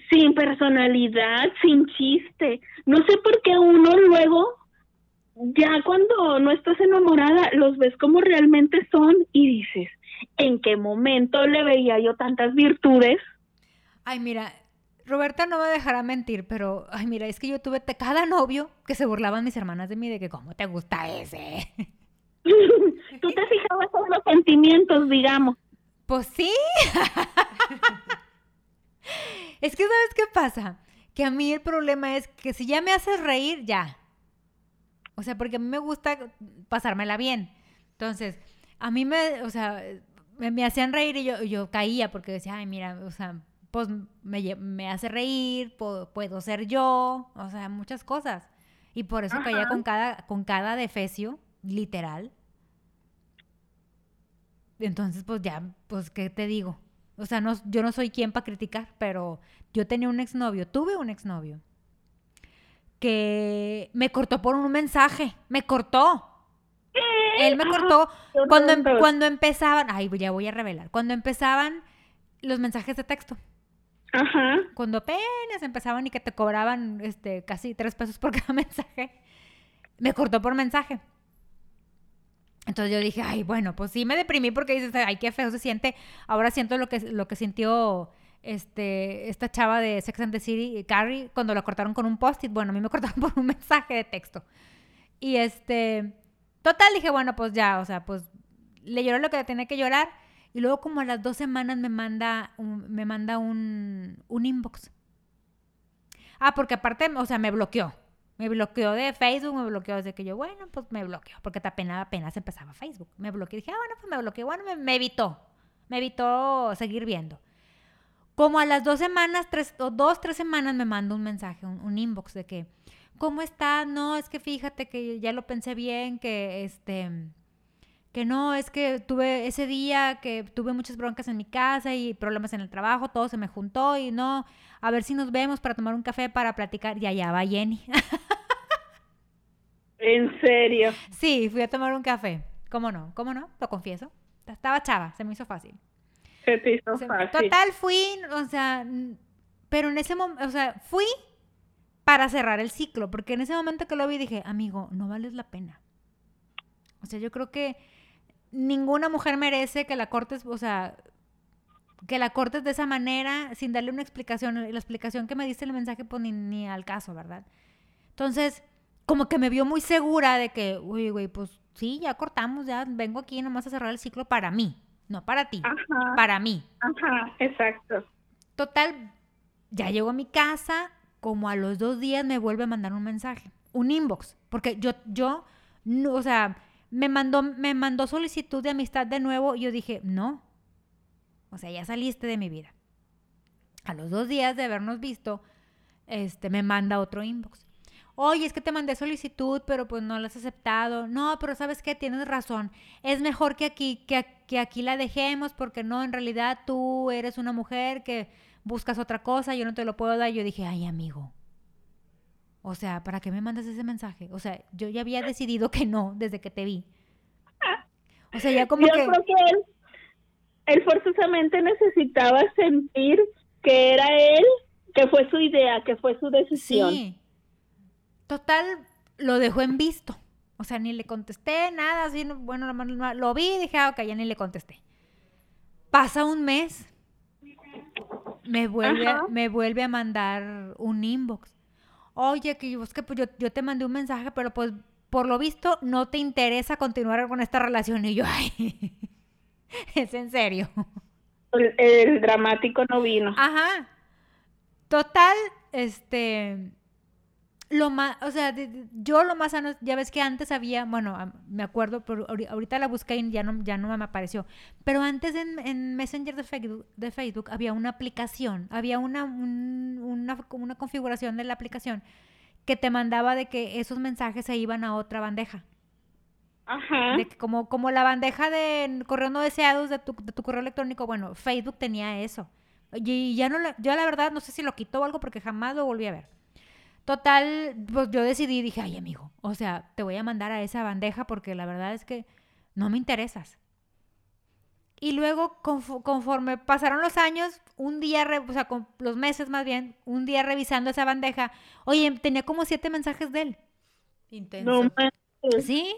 sin personalidad, sin chiste. No sé por qué uno luego, ya cuando no estás enamorada, los ves como realmente son y dices, ¿en qué momento le veía yo tantas virtudes? Ay, mira, Roberta no me dejará mentir, pero, ay, mira, es que yo tuve cada novio que se burlaban mis hermanas de mí de que, ¿cómo te gusta ese? Tú te fijabas en los sentimientos, digamos. Pues sí. es que, ¿sabes qué pasa? Que a mí el problema es que si ya me haces reír, ya. O sea, porque a mí me gusta pasármela bien. Entonces, a mí me, o sea, me, me hacían reír y yo, yo caía porque decía, ay, mira, o sea, pues me, me hace reír, puedo, puedo ser yo, o sea, muchas cosas. Y por eso caía Ajá. con cada, con cada defecio, literal. Entonces, pues ya, pues, ¿qué te digo? O sea, no, yo no soy quien para criticar, pero yo tenía un exnovio, tuve un exnovio, que me cortó por un mensaje, me cortó. Él me Ajá, cortó cuando, em- cuando empezaban, ay, ya voy a revelar, cuando empezaban los mensajes de texto, Ajá. cuando apenas empezaban y que te cobraban este, casi tres pesos por cada mensaje, me cortó por mensaje. Entonces yo dije, ay, bueno, pues sí me deprimí porque dices, ay, qué feo se siente. Ahora siento lo que, lo que sintió este, esta chava de Sex and the City, Carrie, cuando la cortaron con un post-it. Bueno, a mí me cortaron por un mensaje de texto. Y este, total, dije, bueno, pues ya, o sea, pues le lloró lo que tenía que llorar. Y luego como a las dos semanas me manda un, me manda un, un inbox. Ah, porque aparte, o sea, me bloqueó. Me bloqueó de Facebook, me bloqueó desde que yo, bueno, pues me bloqueó, porque apenas, apenas empezaba Facebook. Me bloqueó, dije, ah, bueno, pues me bloqueó, bueno, me, me evitó, me evitó seguir viendo. Como a las dos semanas, tres, o dos, tres semanas me manda un mensaje, un, un inbox de que, ¿cómo estás? No, es que fíjate que ya lo pensé bien, que este, que no, es que tuve ese día que tuve muchas broncas en mi casa y problemas en el trabajo, todo se me juntó y no, a ver si nos vemos para tomar un café para platicar. Y allá va Jenny. ¿En serio? Sí, fui a tomar un café. ¿Cómo no? ¿Cómo no? Lo confieso. Estaba chava, se me hizo fácil. Se te hizo Se- fácil. Total, fui, o sea, pero en ese momento, o sea, fui para cerrar el ciclo, porque en ese momento que lo vi dije, amigo, no vales la pena. O sea, yo creo que ninguna mujer merece que la cortes, o sea, que la cortes de esa manera sin darle una explicación. La explicación que me diste el mensaje, pues ni, ni al caso, ¿verdad? Entonces, como que me vio muy segura de que, uy, güey, pues sí, ya cortamos, ya vengo aquí nomás a cerrar el ciclo para mí, no para ti, Ajá, para mí. ajá, exacto. Total, ya llego a mi casa, como a los dos días me vuelve a mandar un mensaje, un inbox, porque yo, yo, no, o sea, me mandó, me mandó solicitud de amistad de nuevo y yo dije, no, o sea, ya saliste de mi vida. A los dos días de habernos visto, este, me manda otro inbox. Oye, es que te mandé solicitud, pero pues no la has aceptado. No, pero sabes qué, tienes razón. Es mejor que aquí, que, que aquí la dejemos, porque no, en realidad tú eres una mujer que buscas otra cosa, yo no te lo puedo dar. Yo dije, ay, amigo. O sea, ¿para qué me mandas ese mensaje? O sea, yo ya había decidido que no desde que te vi. O sea, ya como Yo que... creo que él, él forzosamente necesitaba sentir que era él, que fue su idea, que fue su decisión. Sí. Total, lo dejó en visto. O sea, ni le contesté nada, así, no- bueno, lo vi y dije, ah, ok, ya ni le contesté. Pasa un mes, me vuelve, a- me vuelve a mandar un inbox. Oye, que yo, es que pues yo, yo te mandé un mensaje, pero pues por lo visto no te interesa continuar con esta relación. Y yo, ay, es en serio. El, el dramático no vino. Ajá. Total, este. Lo más, o sea, de- de- yo lo más sano, ya ves que antes había, bueno, me acuerdo, pero ahori- ahorita la busqué y ya no, ya no me apareció. Pero antes en, en Messenger de Facebook, de Facebook había una aplicación, había una, un- una, configuración de la aplicación que te mandaba de que esos mensajes se iban a otra bandeja. Ajá. De que como, como la bandeja de correo no deseados de tu, de tu correo electrónico, bueno, Facebook tenía eso. Y ya no, la- yo la verdad no sé si lo quitó o algo porque jamás lo volví a ver. Total, pues yo decidí, dije, ay amigo, o sea, te voy a mandar a esa bandeja porque la verdad es que no me interesas. Y luego, confo- conforme pasaron los años, un día, o sea, con los meses más bien, un día revisando esa bandeja, oye, tenía como siete mensajes de él. Intenso. No. ¿Sí?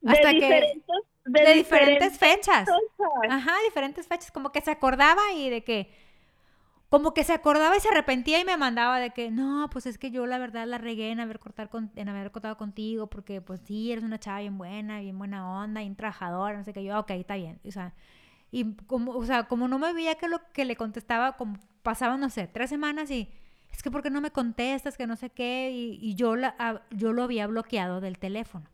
De hasta que- diferentes, de, de diferentes fechas. cosas. Ajá, diferentes fechas, como que se acordaba y de que, como que se acordaba y se arrepentía y me mandaba de que, no, pues es que yo la verdad la regué en haber, cortar con- en haber cortado contigo, porque pues sí, eres una chava bien buena, bien buena onda, bien trabajadora, no sé qué, yo, ok, está bien, o sea, y como, o sea, como no me veía que lo que le contestaba, como pasaban, no sé, tres semanas y, es que ¿por qué no me contestas? Que no sé qué, y, y yo, la, a- yo lo había bloqueado del teléfono.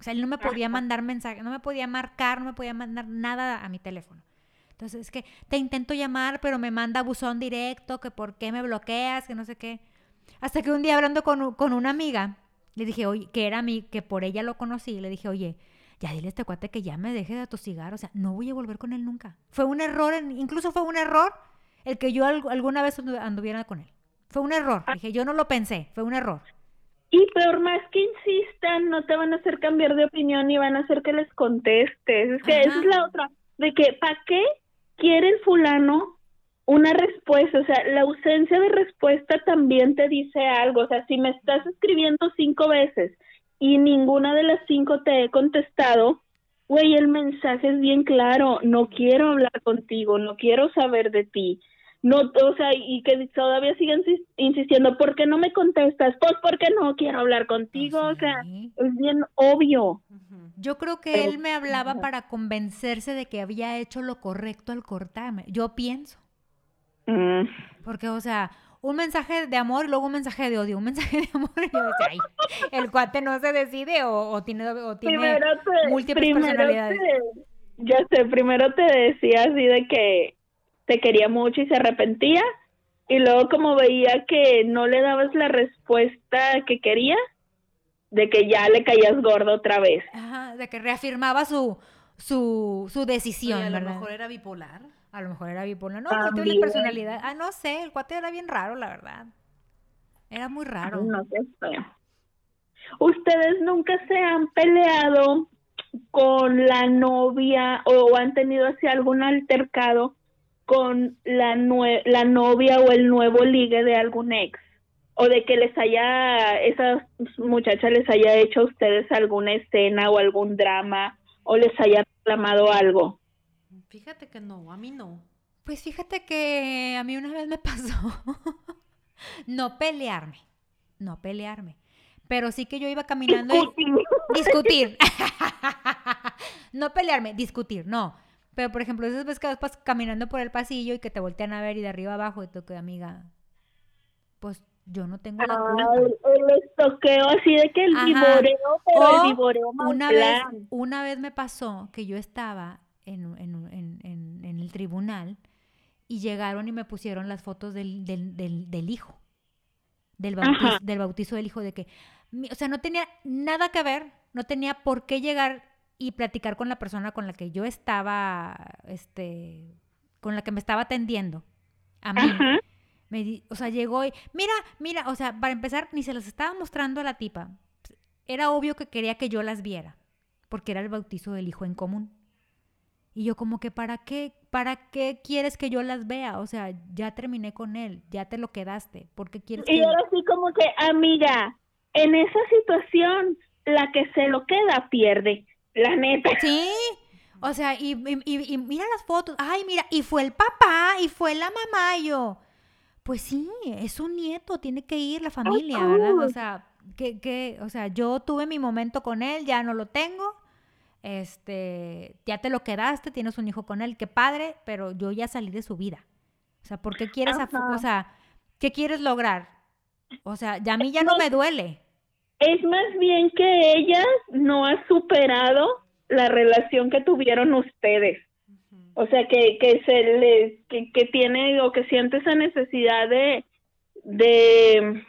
O sea, él no me podía mandar mensaje, no me podía marcar, no me podía mandar nada a mi teléfono. Entonces es que te intento llamar, pero me manda buzón directo, que por qué me bloqueas, que no sé qué. Hasta que un día hablando con, con una amiga, le dije, oye, que era mi, que por ella lo conocí, le dije, oye, ya dile a este cuate que ya me deje de atosigar, o sea, no voy a volver con él nunca. Fue un error, incluso fue un error el que yo al- alguna vez andu- anduviera con él. Fue un error. Dije, yo no lo pensé, fue un error. Y peor más que insistan, no te van a hacer cambiar de opinión ni van a hacer que les contestes. Es que Ajá. esa es la otra. De que, ¿para qué quiere el fulano una respuesta? O sea, la ausencia de respuesta también te dice algo. O sea, si me estás escribiendo cinco veces y ninguna de las cinco te he contestado, güey, el mensaje es bien claro. No quiero hablar contigo, no quiero saber de ti. No, o sea, y que todavía siguen insis- insistiendo, ¿por qué no me contestas? Pues porque no quiero hablar contigo, o sea, es bien obvio. Yo creo que Pero- él me hablaba para convencerse de que había hecho lo correcto al cortarme. Yo pienso. Mm. Porque, o sea, un mensaje de amor y luego un mensaje de odio. Un mensaje de amor y yo decía, ay, el cuate no se decide o, o tiene, o tiene Primero te, múltiples primero personalidades. te- ya sé, primero te decía así de que te quería mucho y se arrepentía y luego como veía que no le dabas la respuesta que quería, de que ya le caías gordo otra vez. Ajá, de que reafirmaba su, su, su decisión, Oye, a lo mejor era bipolar. A lo mejor era bipolar. No, no tiene personalidad. Ah, no sé, el cuate era bien raro, la verdad. Era muy raro. No sé. ¿Ustedes nunca se han peleado con la novia o han tenido así algún altercado con la, nue- la novia o el nuevo ligue de algún ex? O de que les haya, esa muchacha les haya hecho a ustedes alguna escena o algún drama o les haya reclamado algo. Fíjate que no, a mí no. Pues fíjate que a mí una vez me pasó no pelearme, no pelearme, pero sí que yo iba caminando y discutir. no pelearme, discutir, no. Pero por ejemplo, esas veces que vas caminando por el pasillo y que te voltean a ver y de arriba abajo y tú que amiga, pues yo no tengo la Ah, culpa. el, el estoqueo así de que el Ajá. pero O el vivoreo mal Una vez, una vez me pasó que yo estaba en, en- en- el tribunal y llegaron y me pusieron las fotos del, del- del- del hijo, del bautizo, del bautizo del hijo, de que, o sea, no tenía nada que ver, no tenía por qué llegar y platicar con la persona con la que yo estaba, este, con la que me estaba atendiendo. A mí. Ajá. Me di- o sea, llegó y, mira, mira, o sea, para empezar, ni se las estaba mostrando a la tipa. Era obvio que quería que yo las viera, porque era el bautizo del hijo en común. Y yo como que, ¿para qué? ¿Para qué quieres que yo las vea? O sea, ya terminé con él, ya te lo quedaste. ¿Por qué quieres Y que...? era así como que, amiga, en esa situación, la que se lo queda pierde, la neta. Sí, o sea, y, y- y- y mira las fotos. Ay, mira, y fue el papá, y fue la mamá, y yo. Pues sí, es un nieto, tiene que ir la familia, ¿verdad? O sea, que, que, o sea, yo tuve mi momento con él, ya no lo tengo. Este, ya te lo quedaste, tienes un hijo con él, qué padre, pero yo ya salí de su vida. O sea, ¿por qué quieres, o sea, qué quieres lograr? O sea, ya a mí ya no me duele. Es más bien que ella no ha superado la relación que tuvieron ustedes. O sea, que, que se le, que, que tiene o que siente esa necesidad de, de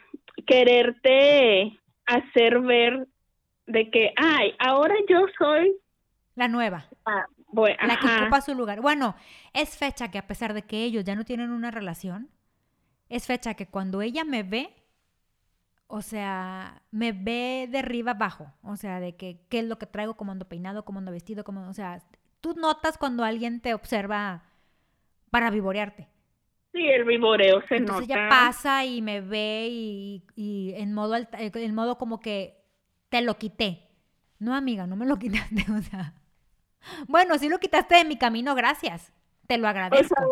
quererte hacer ver de que, ay, ahora yo soy, La nueva. ah, bueno, la que ajá. ocupa su lugar. Bueno, es fecha que a pesar de que ellos ya no tienen una relación, es fecha que cuando ella me ve, o sea, me ve de arriba abajo, o sea, de que qué es lo que traigo, cómo ando peinado, cómo ando vestido, cómo, o sea, tú notas cuando alguien te observa para vivorearte. Sí, el vivoreo se Entonces nota. ella pasa y me ve y, y en modo alta- en modo como que te lo quité. No, amiga, no me lo quitaste, o sea. Bueno, sí lo quitaste de mi camino, gracias. Te lo O agradezco. sea,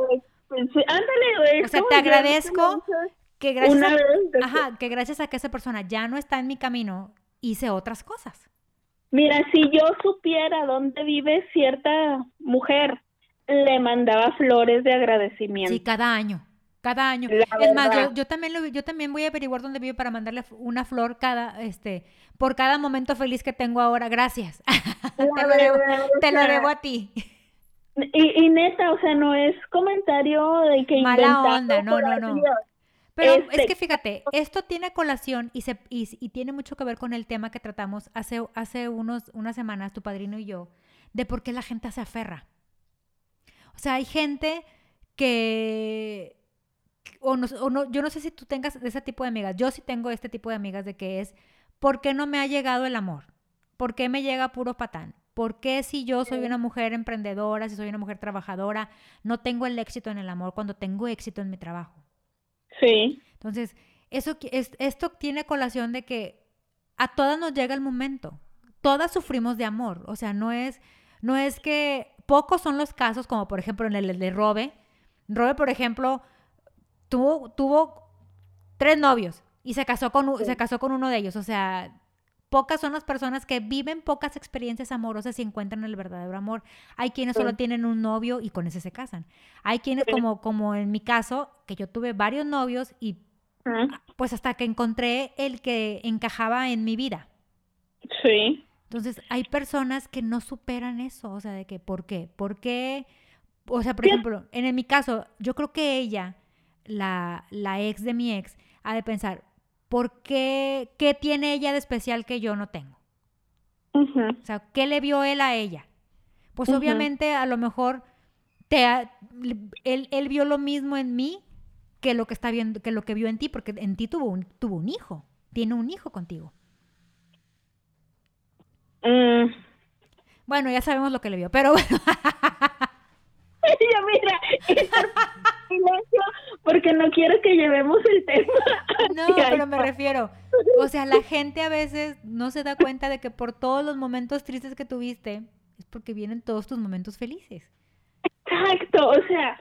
pues, sí, ándale, güey. O sea, te agradezco que gracias Una a, vez. ajá, que gracias a que esa persona ya no está en mi camino, hice otras cosas. Mira, si yo supiera dónde vive cierta mujer, le mandaba flores de agradecimiento. Sí, cada año. Cada año. La es más, yo, también lo- yo también voy a averiguar dónde vive para mandarle una flor cada, este, por cada momento feliz que tengo ahora. Gracias. te, lo debo, te lo debo a ti. Y, y neta, o sea, no es comentario de que Mala onda, no, no, no. Dios. Pero Este- es que fíjate, esto tiene colación y, se, y, y tiene mucho que ver con el tema que tratamos hace, hace unos, unas semanas, tu padrino y yo, de por qué la gente se aferra. O sea, hay gente que... O no, o no- yo no sé si tú tengas ese tipo de amigas. Yo sí tengo este tipo de amigas de que es, ¿por qué no me ha llegado el amor? ¿Por qué me llega puro patán? ¿Por qué si yo soy una mujer emprendedora, si soy una mujer trabajadora, no tengo el éxito en el amor cuando tengo éxito en mi trabajo? Sí, Entonces, eso, es- esto tiene colación de que a todas nos llega el momento. Todas sufrimos de amor. O sea, no es, no es que pocos son los casos, como por ejemplo en el de Robe. Robe, por ejemplo, tuvo, tuvo tres novios y se casó, con, Sí. se casó con uno de ellos. O sea, pocas son las personas que viven pocas experiencias amorosas y encuentran el verdadero amor. Hay quienes solo tienen un novio y con ese se casan. Hay quienes, Sí. como, como en mi caso, que yo tuve varios novios y pues hasta que encontré el que encajaba en mi vida. sí. Entonces, hay personas que no superan eso, o sea, de que, ¿por qué? ¿Por qué? o sea, por ejemplo, en mi caso, yo creo que ella, la, la ex de mi ex, ha de pensar, ¿por qué, qué tiene ella de especial que yo no tengo? O sea, ¿qué le vio él a ella? Pues obviamente a lo mejor te él, él, vio lo mismo en mí que lo que está viendo, que lo que vio en ti, porque en ti tuvo un, tuvo un hijo, tiene un hijo contigo. Mm. Bueno, ya sabemos lo que le vio, pero bueno. mira, no quiero que llevemos el tema. No, pero me refiero, o sea, la gente a veces no se da cuenta de que por todos los momentos tristes que tuviste, es porque vienen todos tus momentos felices. Exacto, o sea,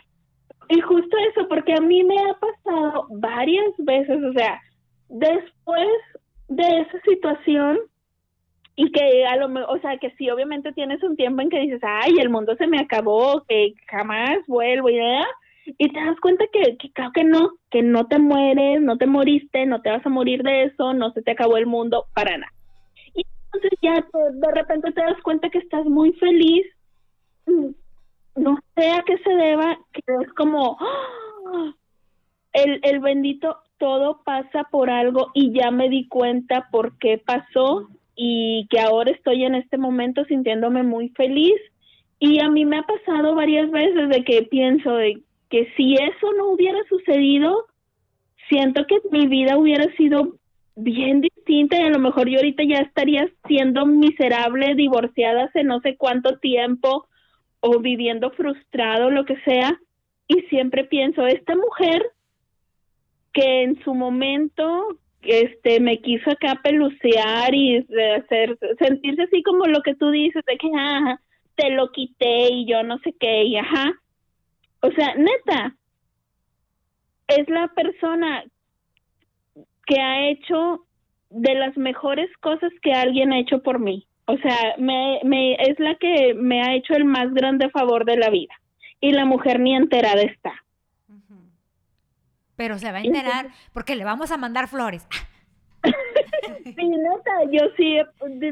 y justo eso, porque a mí me ha pasado varias veces, o sea, después de esa situación, y que a lo mejor, o sea, que sí, obviamente tienes un tiempo en que dices, ay, el mundo se me acabó, que jamás vuelvo, y, y te das cuenta que, que claro que no, que no te mueres, no te moriste, no te vas a morir de eso, no se te acabó el mundo, para nada. Y entonces ya de repente te das cuenta que estás muy feliz, mm, no sé a qué se deba, que es como, ¡ah! el, el bendito todo pasa por algo y ya me di cuenta por qué pasó y que ahora estoy en este momento sintiéndome muy feliz. Y a mí me ha pasado varias veces de que pienso de que si eso no hubiera sucedido, siento que mi vida hubiera sido bien distinta y a lo mejor yo ahorita ya estaría siendo miserable, divorciada hace no sé cuánto tiempo o viviendo frustrado, lo que sea. Y siempre pienso, esta mujer que en su momento este me quiso acá pelucear y hacer sentirse así como lo que tú dices de que ajá, te lo quité y yo no sé qué y ajá o sea neta es la persona que ha hecho de las mejores cosas que alguien ha hecho por mí. O sea me, me es la que me ha hecho el más grande favor de la vida. Y la mujer ni enterada está. Pero se va a enterar porque le vamos a mandar flores. Sí, neta, yo sí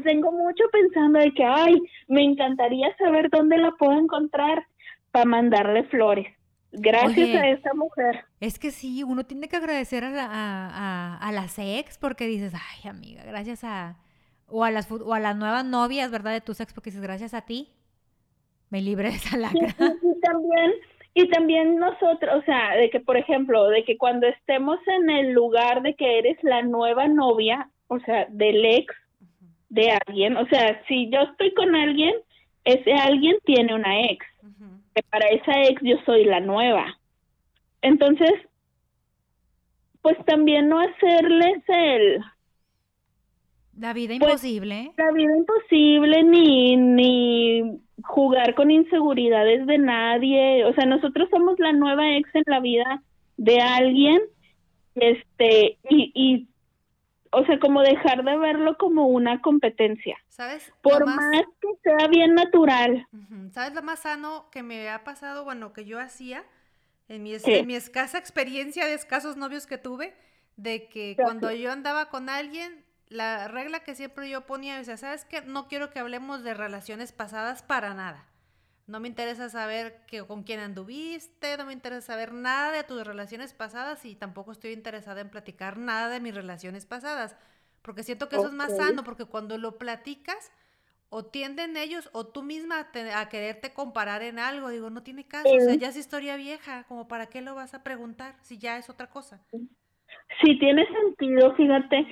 tengo mucho pensando de que, ay, me encantaría saber dónde la puedo encontrar para mandarle flores. Gracias a esa mujer. Es que sí, uno tiene que agradecer a, a, a, las ex porque dices, ay, amiga, gracias a... O a, las, o a las nuevas novias, ¿verdad? De tus ex porque dices, gracias a ti, me libre de esa lacra. y también y también nosotros, o sea, de que, por ejemplo, de que cuando estemos en el lugar de que eres la nueva novia, o sea, del ex de alguien, o sea, si yo estoy con alguien, ese alguien tiene una ex, para esa ex yo soy la nueva. Entonces, pues también no hacerles el... La vida pues, imposible. la vida imposible, ni, ni jugar con inseguridades de nadie, o sea, nosotros somos la nueva ex en la vida de alguien, este, y, y o sea, como dejar de verlo como una competencia. ¿Sabes? Por más... que sea bien natural. ¿Sabes lo más sano que me ha pasado, bueno, que yo hacía en mi, en mi escasa experiencia de escasos novios que tuve? De que cuando yo andaba con alguien, la regla que siempre yo ponía, o ¿sabes qué? No quiero que hablemos de relaciones pasadas para nada. No me interesa saber que, con quién anduviste, no me interesa saber nada de tus relaciones pasadas y tampoco estoy interesada en platicar nada de mis relaciones pasadas, porque siento que eso es más sano, porque cuando lo platicas, o tienden ellos o tú misma a, quererte comparar en algo, digo, no tiene caso, o sea, ya es historia vieja, como para qué lo vas a preguntar si ya es otra cosa. Sí, tiene sentido, fíjate.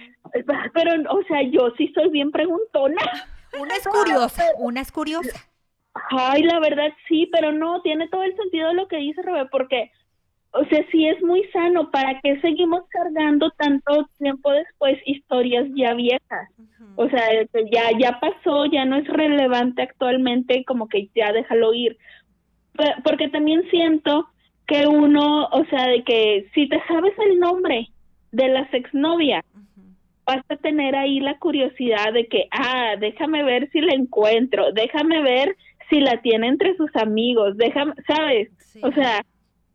Pero, o sea, yo sí soy bien preguntona. Una es curiosa, una es curiosa. Ay, la verdad sí, pero no, tiene todo el sentido lo que dice Robert, porque, o sea, sí es muy sano. ¿Para qué seguimos cargando tanto tiempo después historias ya viejas? O sea, ya, ya pasó, ya no es relevante actualmente, como que ya déjalo ir. Porque también siento que uno, o sea, de que si te sabes el nombre de las exnovias, vas a tener ahí la curiosidad de que, ah, déjame ver si la encuentro, déjame ver si la tiene entre sus amigos, déjame, ¿sabes? O sea,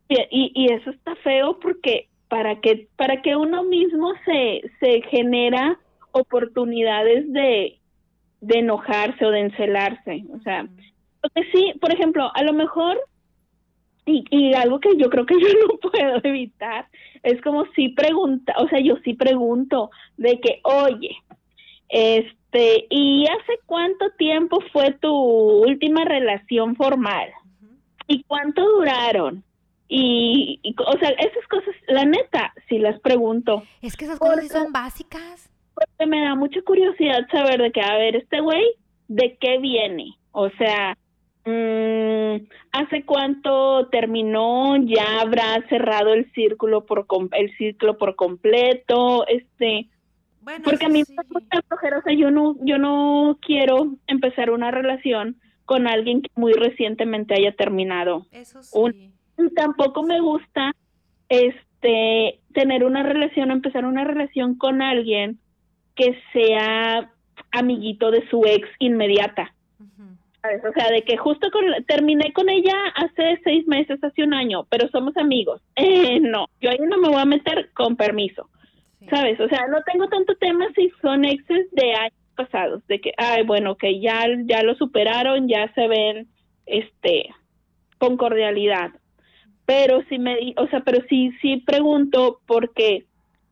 y, y eso está feo porque para que para que uno mismo se se genera oportunidades de enojarse o de encelarse, o sea, porque sí, por ejemplo, a lo mejor y, y algo que yo creo que yo no puedo evitar es como si pregunta, o sea, yo sí pregunto de que, oye, este, ¿y hace cuánto tiempo fue tu última relación formal? ¿Y cuánto duraron? Y, y, o sea, esas cosas, la neta, sí las pregunto, Es que esas cosas sí son básicas. porque me da mucha curiosidad saber de que, a ver, este güey, ¿de qué viene? O sea, mm, ¿hace cuánto terminó? ¿Ya habrá cerrado el círculo por com- el ciclo por completo? Este, Bueno, porque a mí sí. me gusta flojera, o sea, yo no, yo no quiero empezar una relación con alguien que muy recientemente haya terminado. Eso sí. un- tampoco me gusta este tener una relación, empezar una relación con alguien que sea amiguito de su ex inmediata. O sea, de que justo con, terminé con ella hace seis meses, hace un año, pero somos amigos. Eh, no, yo ahí no me voy a meter con permiso. Sí. ¿sabes? O sea, no tengo tanto tema si son exes de años pasados, de que, ay, bueno, que ya, ya lo superaron, ya se ven, este, con cordialidad. Pero si me, di- o sea, pero sí, sí pregunto porque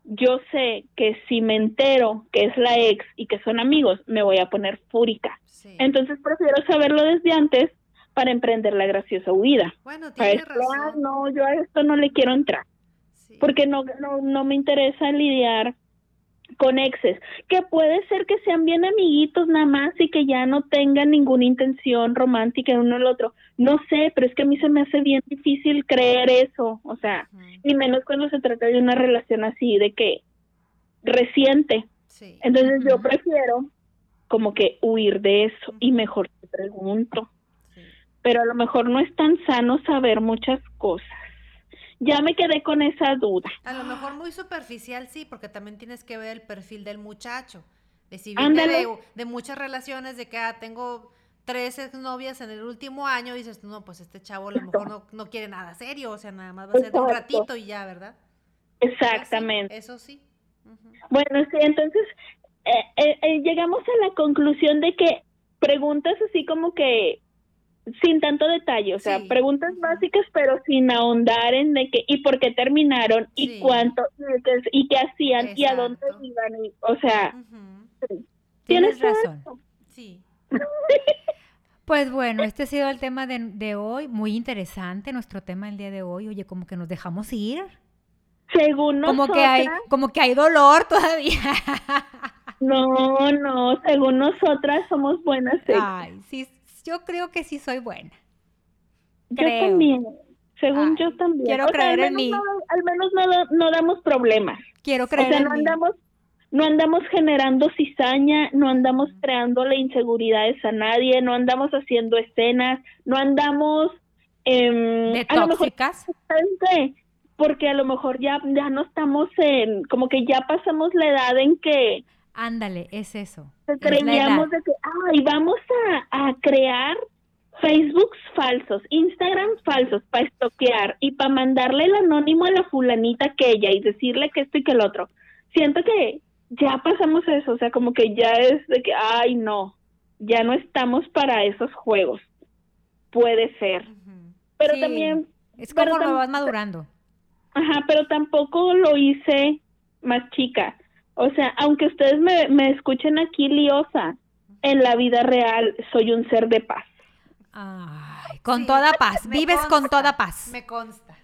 yo sé que si me entero que es la ex y que son amigos, me voy a poner fúrica. Sí. Entonces prefiero saberlo desde antes para emprender la graciosa huida. Bueno, "Ah, razón. no, yo a esto no le quiero entrar Sí. porque no, no, no me interesa lidiar con exes, que puede ser que sean bien amiguitos nada más y que ya no tengan ninguna intención romántica en uno al otro. No sé, pero es que a mí se me hace bien difícil creer eso, o sea, Ujú. y menos cuando se trata de una relación así, de que reciente. Sí. Entonces yo prefiero como que huir de eso y mejor te pregunto sí. pero a lo mejor no es tan sano saber muchas cosas. Ya me quedé con esa duda. A lo mejor muy superficial, sí, porque también tienes que ver el perfil del muchacho. De si de, de muchas relaciones, de que ah, tengo tres exnovias en el último año, dices, no, pues este chavo a lo mejor no, no quiere nada serio, o sea, nada más va a ser de un ratito y ya, ¿verdad? Exactamente. Eso sí. Bueno, sí, entonces eh, eh, eh, llegamos a la conclusión de que preguntas así como que sin tanto detalle, o sea, Sí. preguntas básicas pero sin ahondar en de que y por qué terminaron y cuánto y qué, y qué hacían y a dónde iban, y, o sea, Ujú. Tienes razón. Sí. Pues bueno, este ha sido el tema de, de hoy. Muy interesante nuestro tema el día de hoy. Oye, como que nos dejamos ir. Según Como nosotras, que hay, como que hay dolor todavía. no, no, según nosotras somos buenas. exes. Ay, sí, yo creo que sí soy buena. Yo también, según Ay, yo también. quiero O sea, creer en mí. No, al menos no, no damos problemas. Quiero O creer sea, en no mí. andamos, no andamos generando cizaña, no andamos creándole inseguridades a nadie, no andamos haciendo escenas, no andamos... em, de a lo mejor. Porque a lo mejor ya, ya no estamos en... Como que ya pasamos la edad en que Ándale, es eso. que es creíamos de que, ay, vamos a, a crear Facebooks falsos, Instagram falsos para estoquear y para mandarle el anónimo a la fulanita aquella y decirle que esto y que el otro. Siento que ya pasamos eso, o sea, como que ya es de que, ay, no, ya no estamos para esos juegos. Puede ser. Pero Sí, también, Es como tam- vas madurando. Ajá, pero tampoco lo hice más chica. O sea, aunque ustedes me, me escuchen aquí liosa, en la vida real soy un ser de paz. Ay, con Sí, toda paz. Vives con toda paz. Me consta.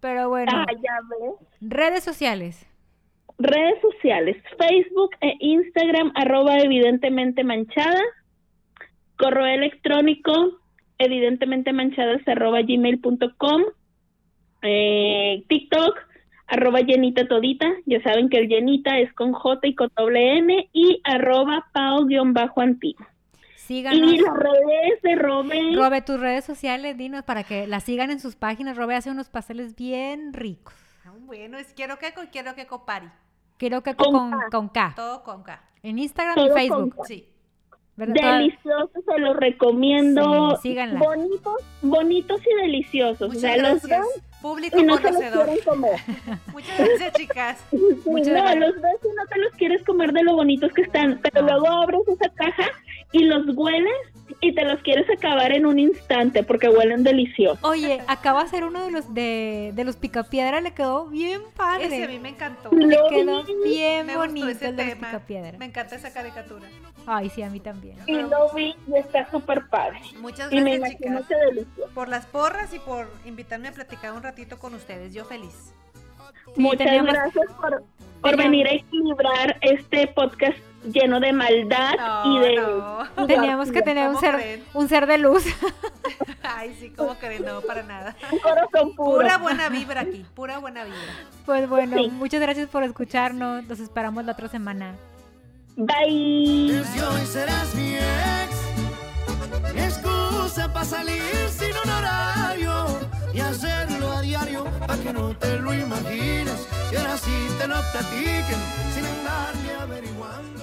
Pero bueno, Ah, ya ves. redes sociales. Redes sociales, Facebook e Instagram, arroba evidentemente manchada. Correo electrónico, evidentemente manchadas, arroba gmail.com. Eh, TikTok, arroba llenita todita. Ya saben que el llenita es con J y con doble N. Y arroba pao-antiguo. Síganos. Y las redes de Robe. Robe, tus redes sociales, dinos para que la sigan en sus páginas. Robe hace unos pasteles bien ricos. Ah, Bueno, es quiero que con quiero que copari. Creo que Con con, K. con K. Todo con K. En Instagram Todo y Facebook. Sí. Deliciosos, se los recomiendo. Sí, síganla. Bonitos, bonitos y deliciosos. Muchas o sea, los gracias. Público y no se los conocedor. quieren comer. Muchas gracias, chicas. Sí, Muchas no, gracias. los ves y no te los quieres comer de lo bonitos que están, pero luego abres esa caja y los hueles y te los quieres acabar en un instante porque huelen delicioso. Oye, acaba de ser uno de los de, de los picapiedra, le quedó bien padre. Ese a mí me encantó. Lo Le quedó bien Me bonito ese el de los tema. picapiedra. Me encanta esa caricatura. Ay, sí, a mí también. Y lo vi y está súper padre. Muchas Y me gracias, imagino que delicioso. Por las porras y por invitarme a platicar un ratito con ustedes. Yo feliz. Sí, Muchas teníamos- gracias por, por venir a equilibrar este podcast lleno de maldad y de... no. Teníamos que tener un ¿Cómo ser, creen? un ser de luz. Ay, sí, ¿cómo creen? No, para nada. Un corazón puro. Pura buena vibra aquí, pura buena vibra. Pues bueno, Sí. muchas gracias por escucharnos. Los esperamos la otra semana. Bye. Desde hoy serás mi ex. Mi excusa para salir sin honorario y hacerlo a diario para que no te lo imagines. Y ahora sí te lo platiquen sin andarle averiguando.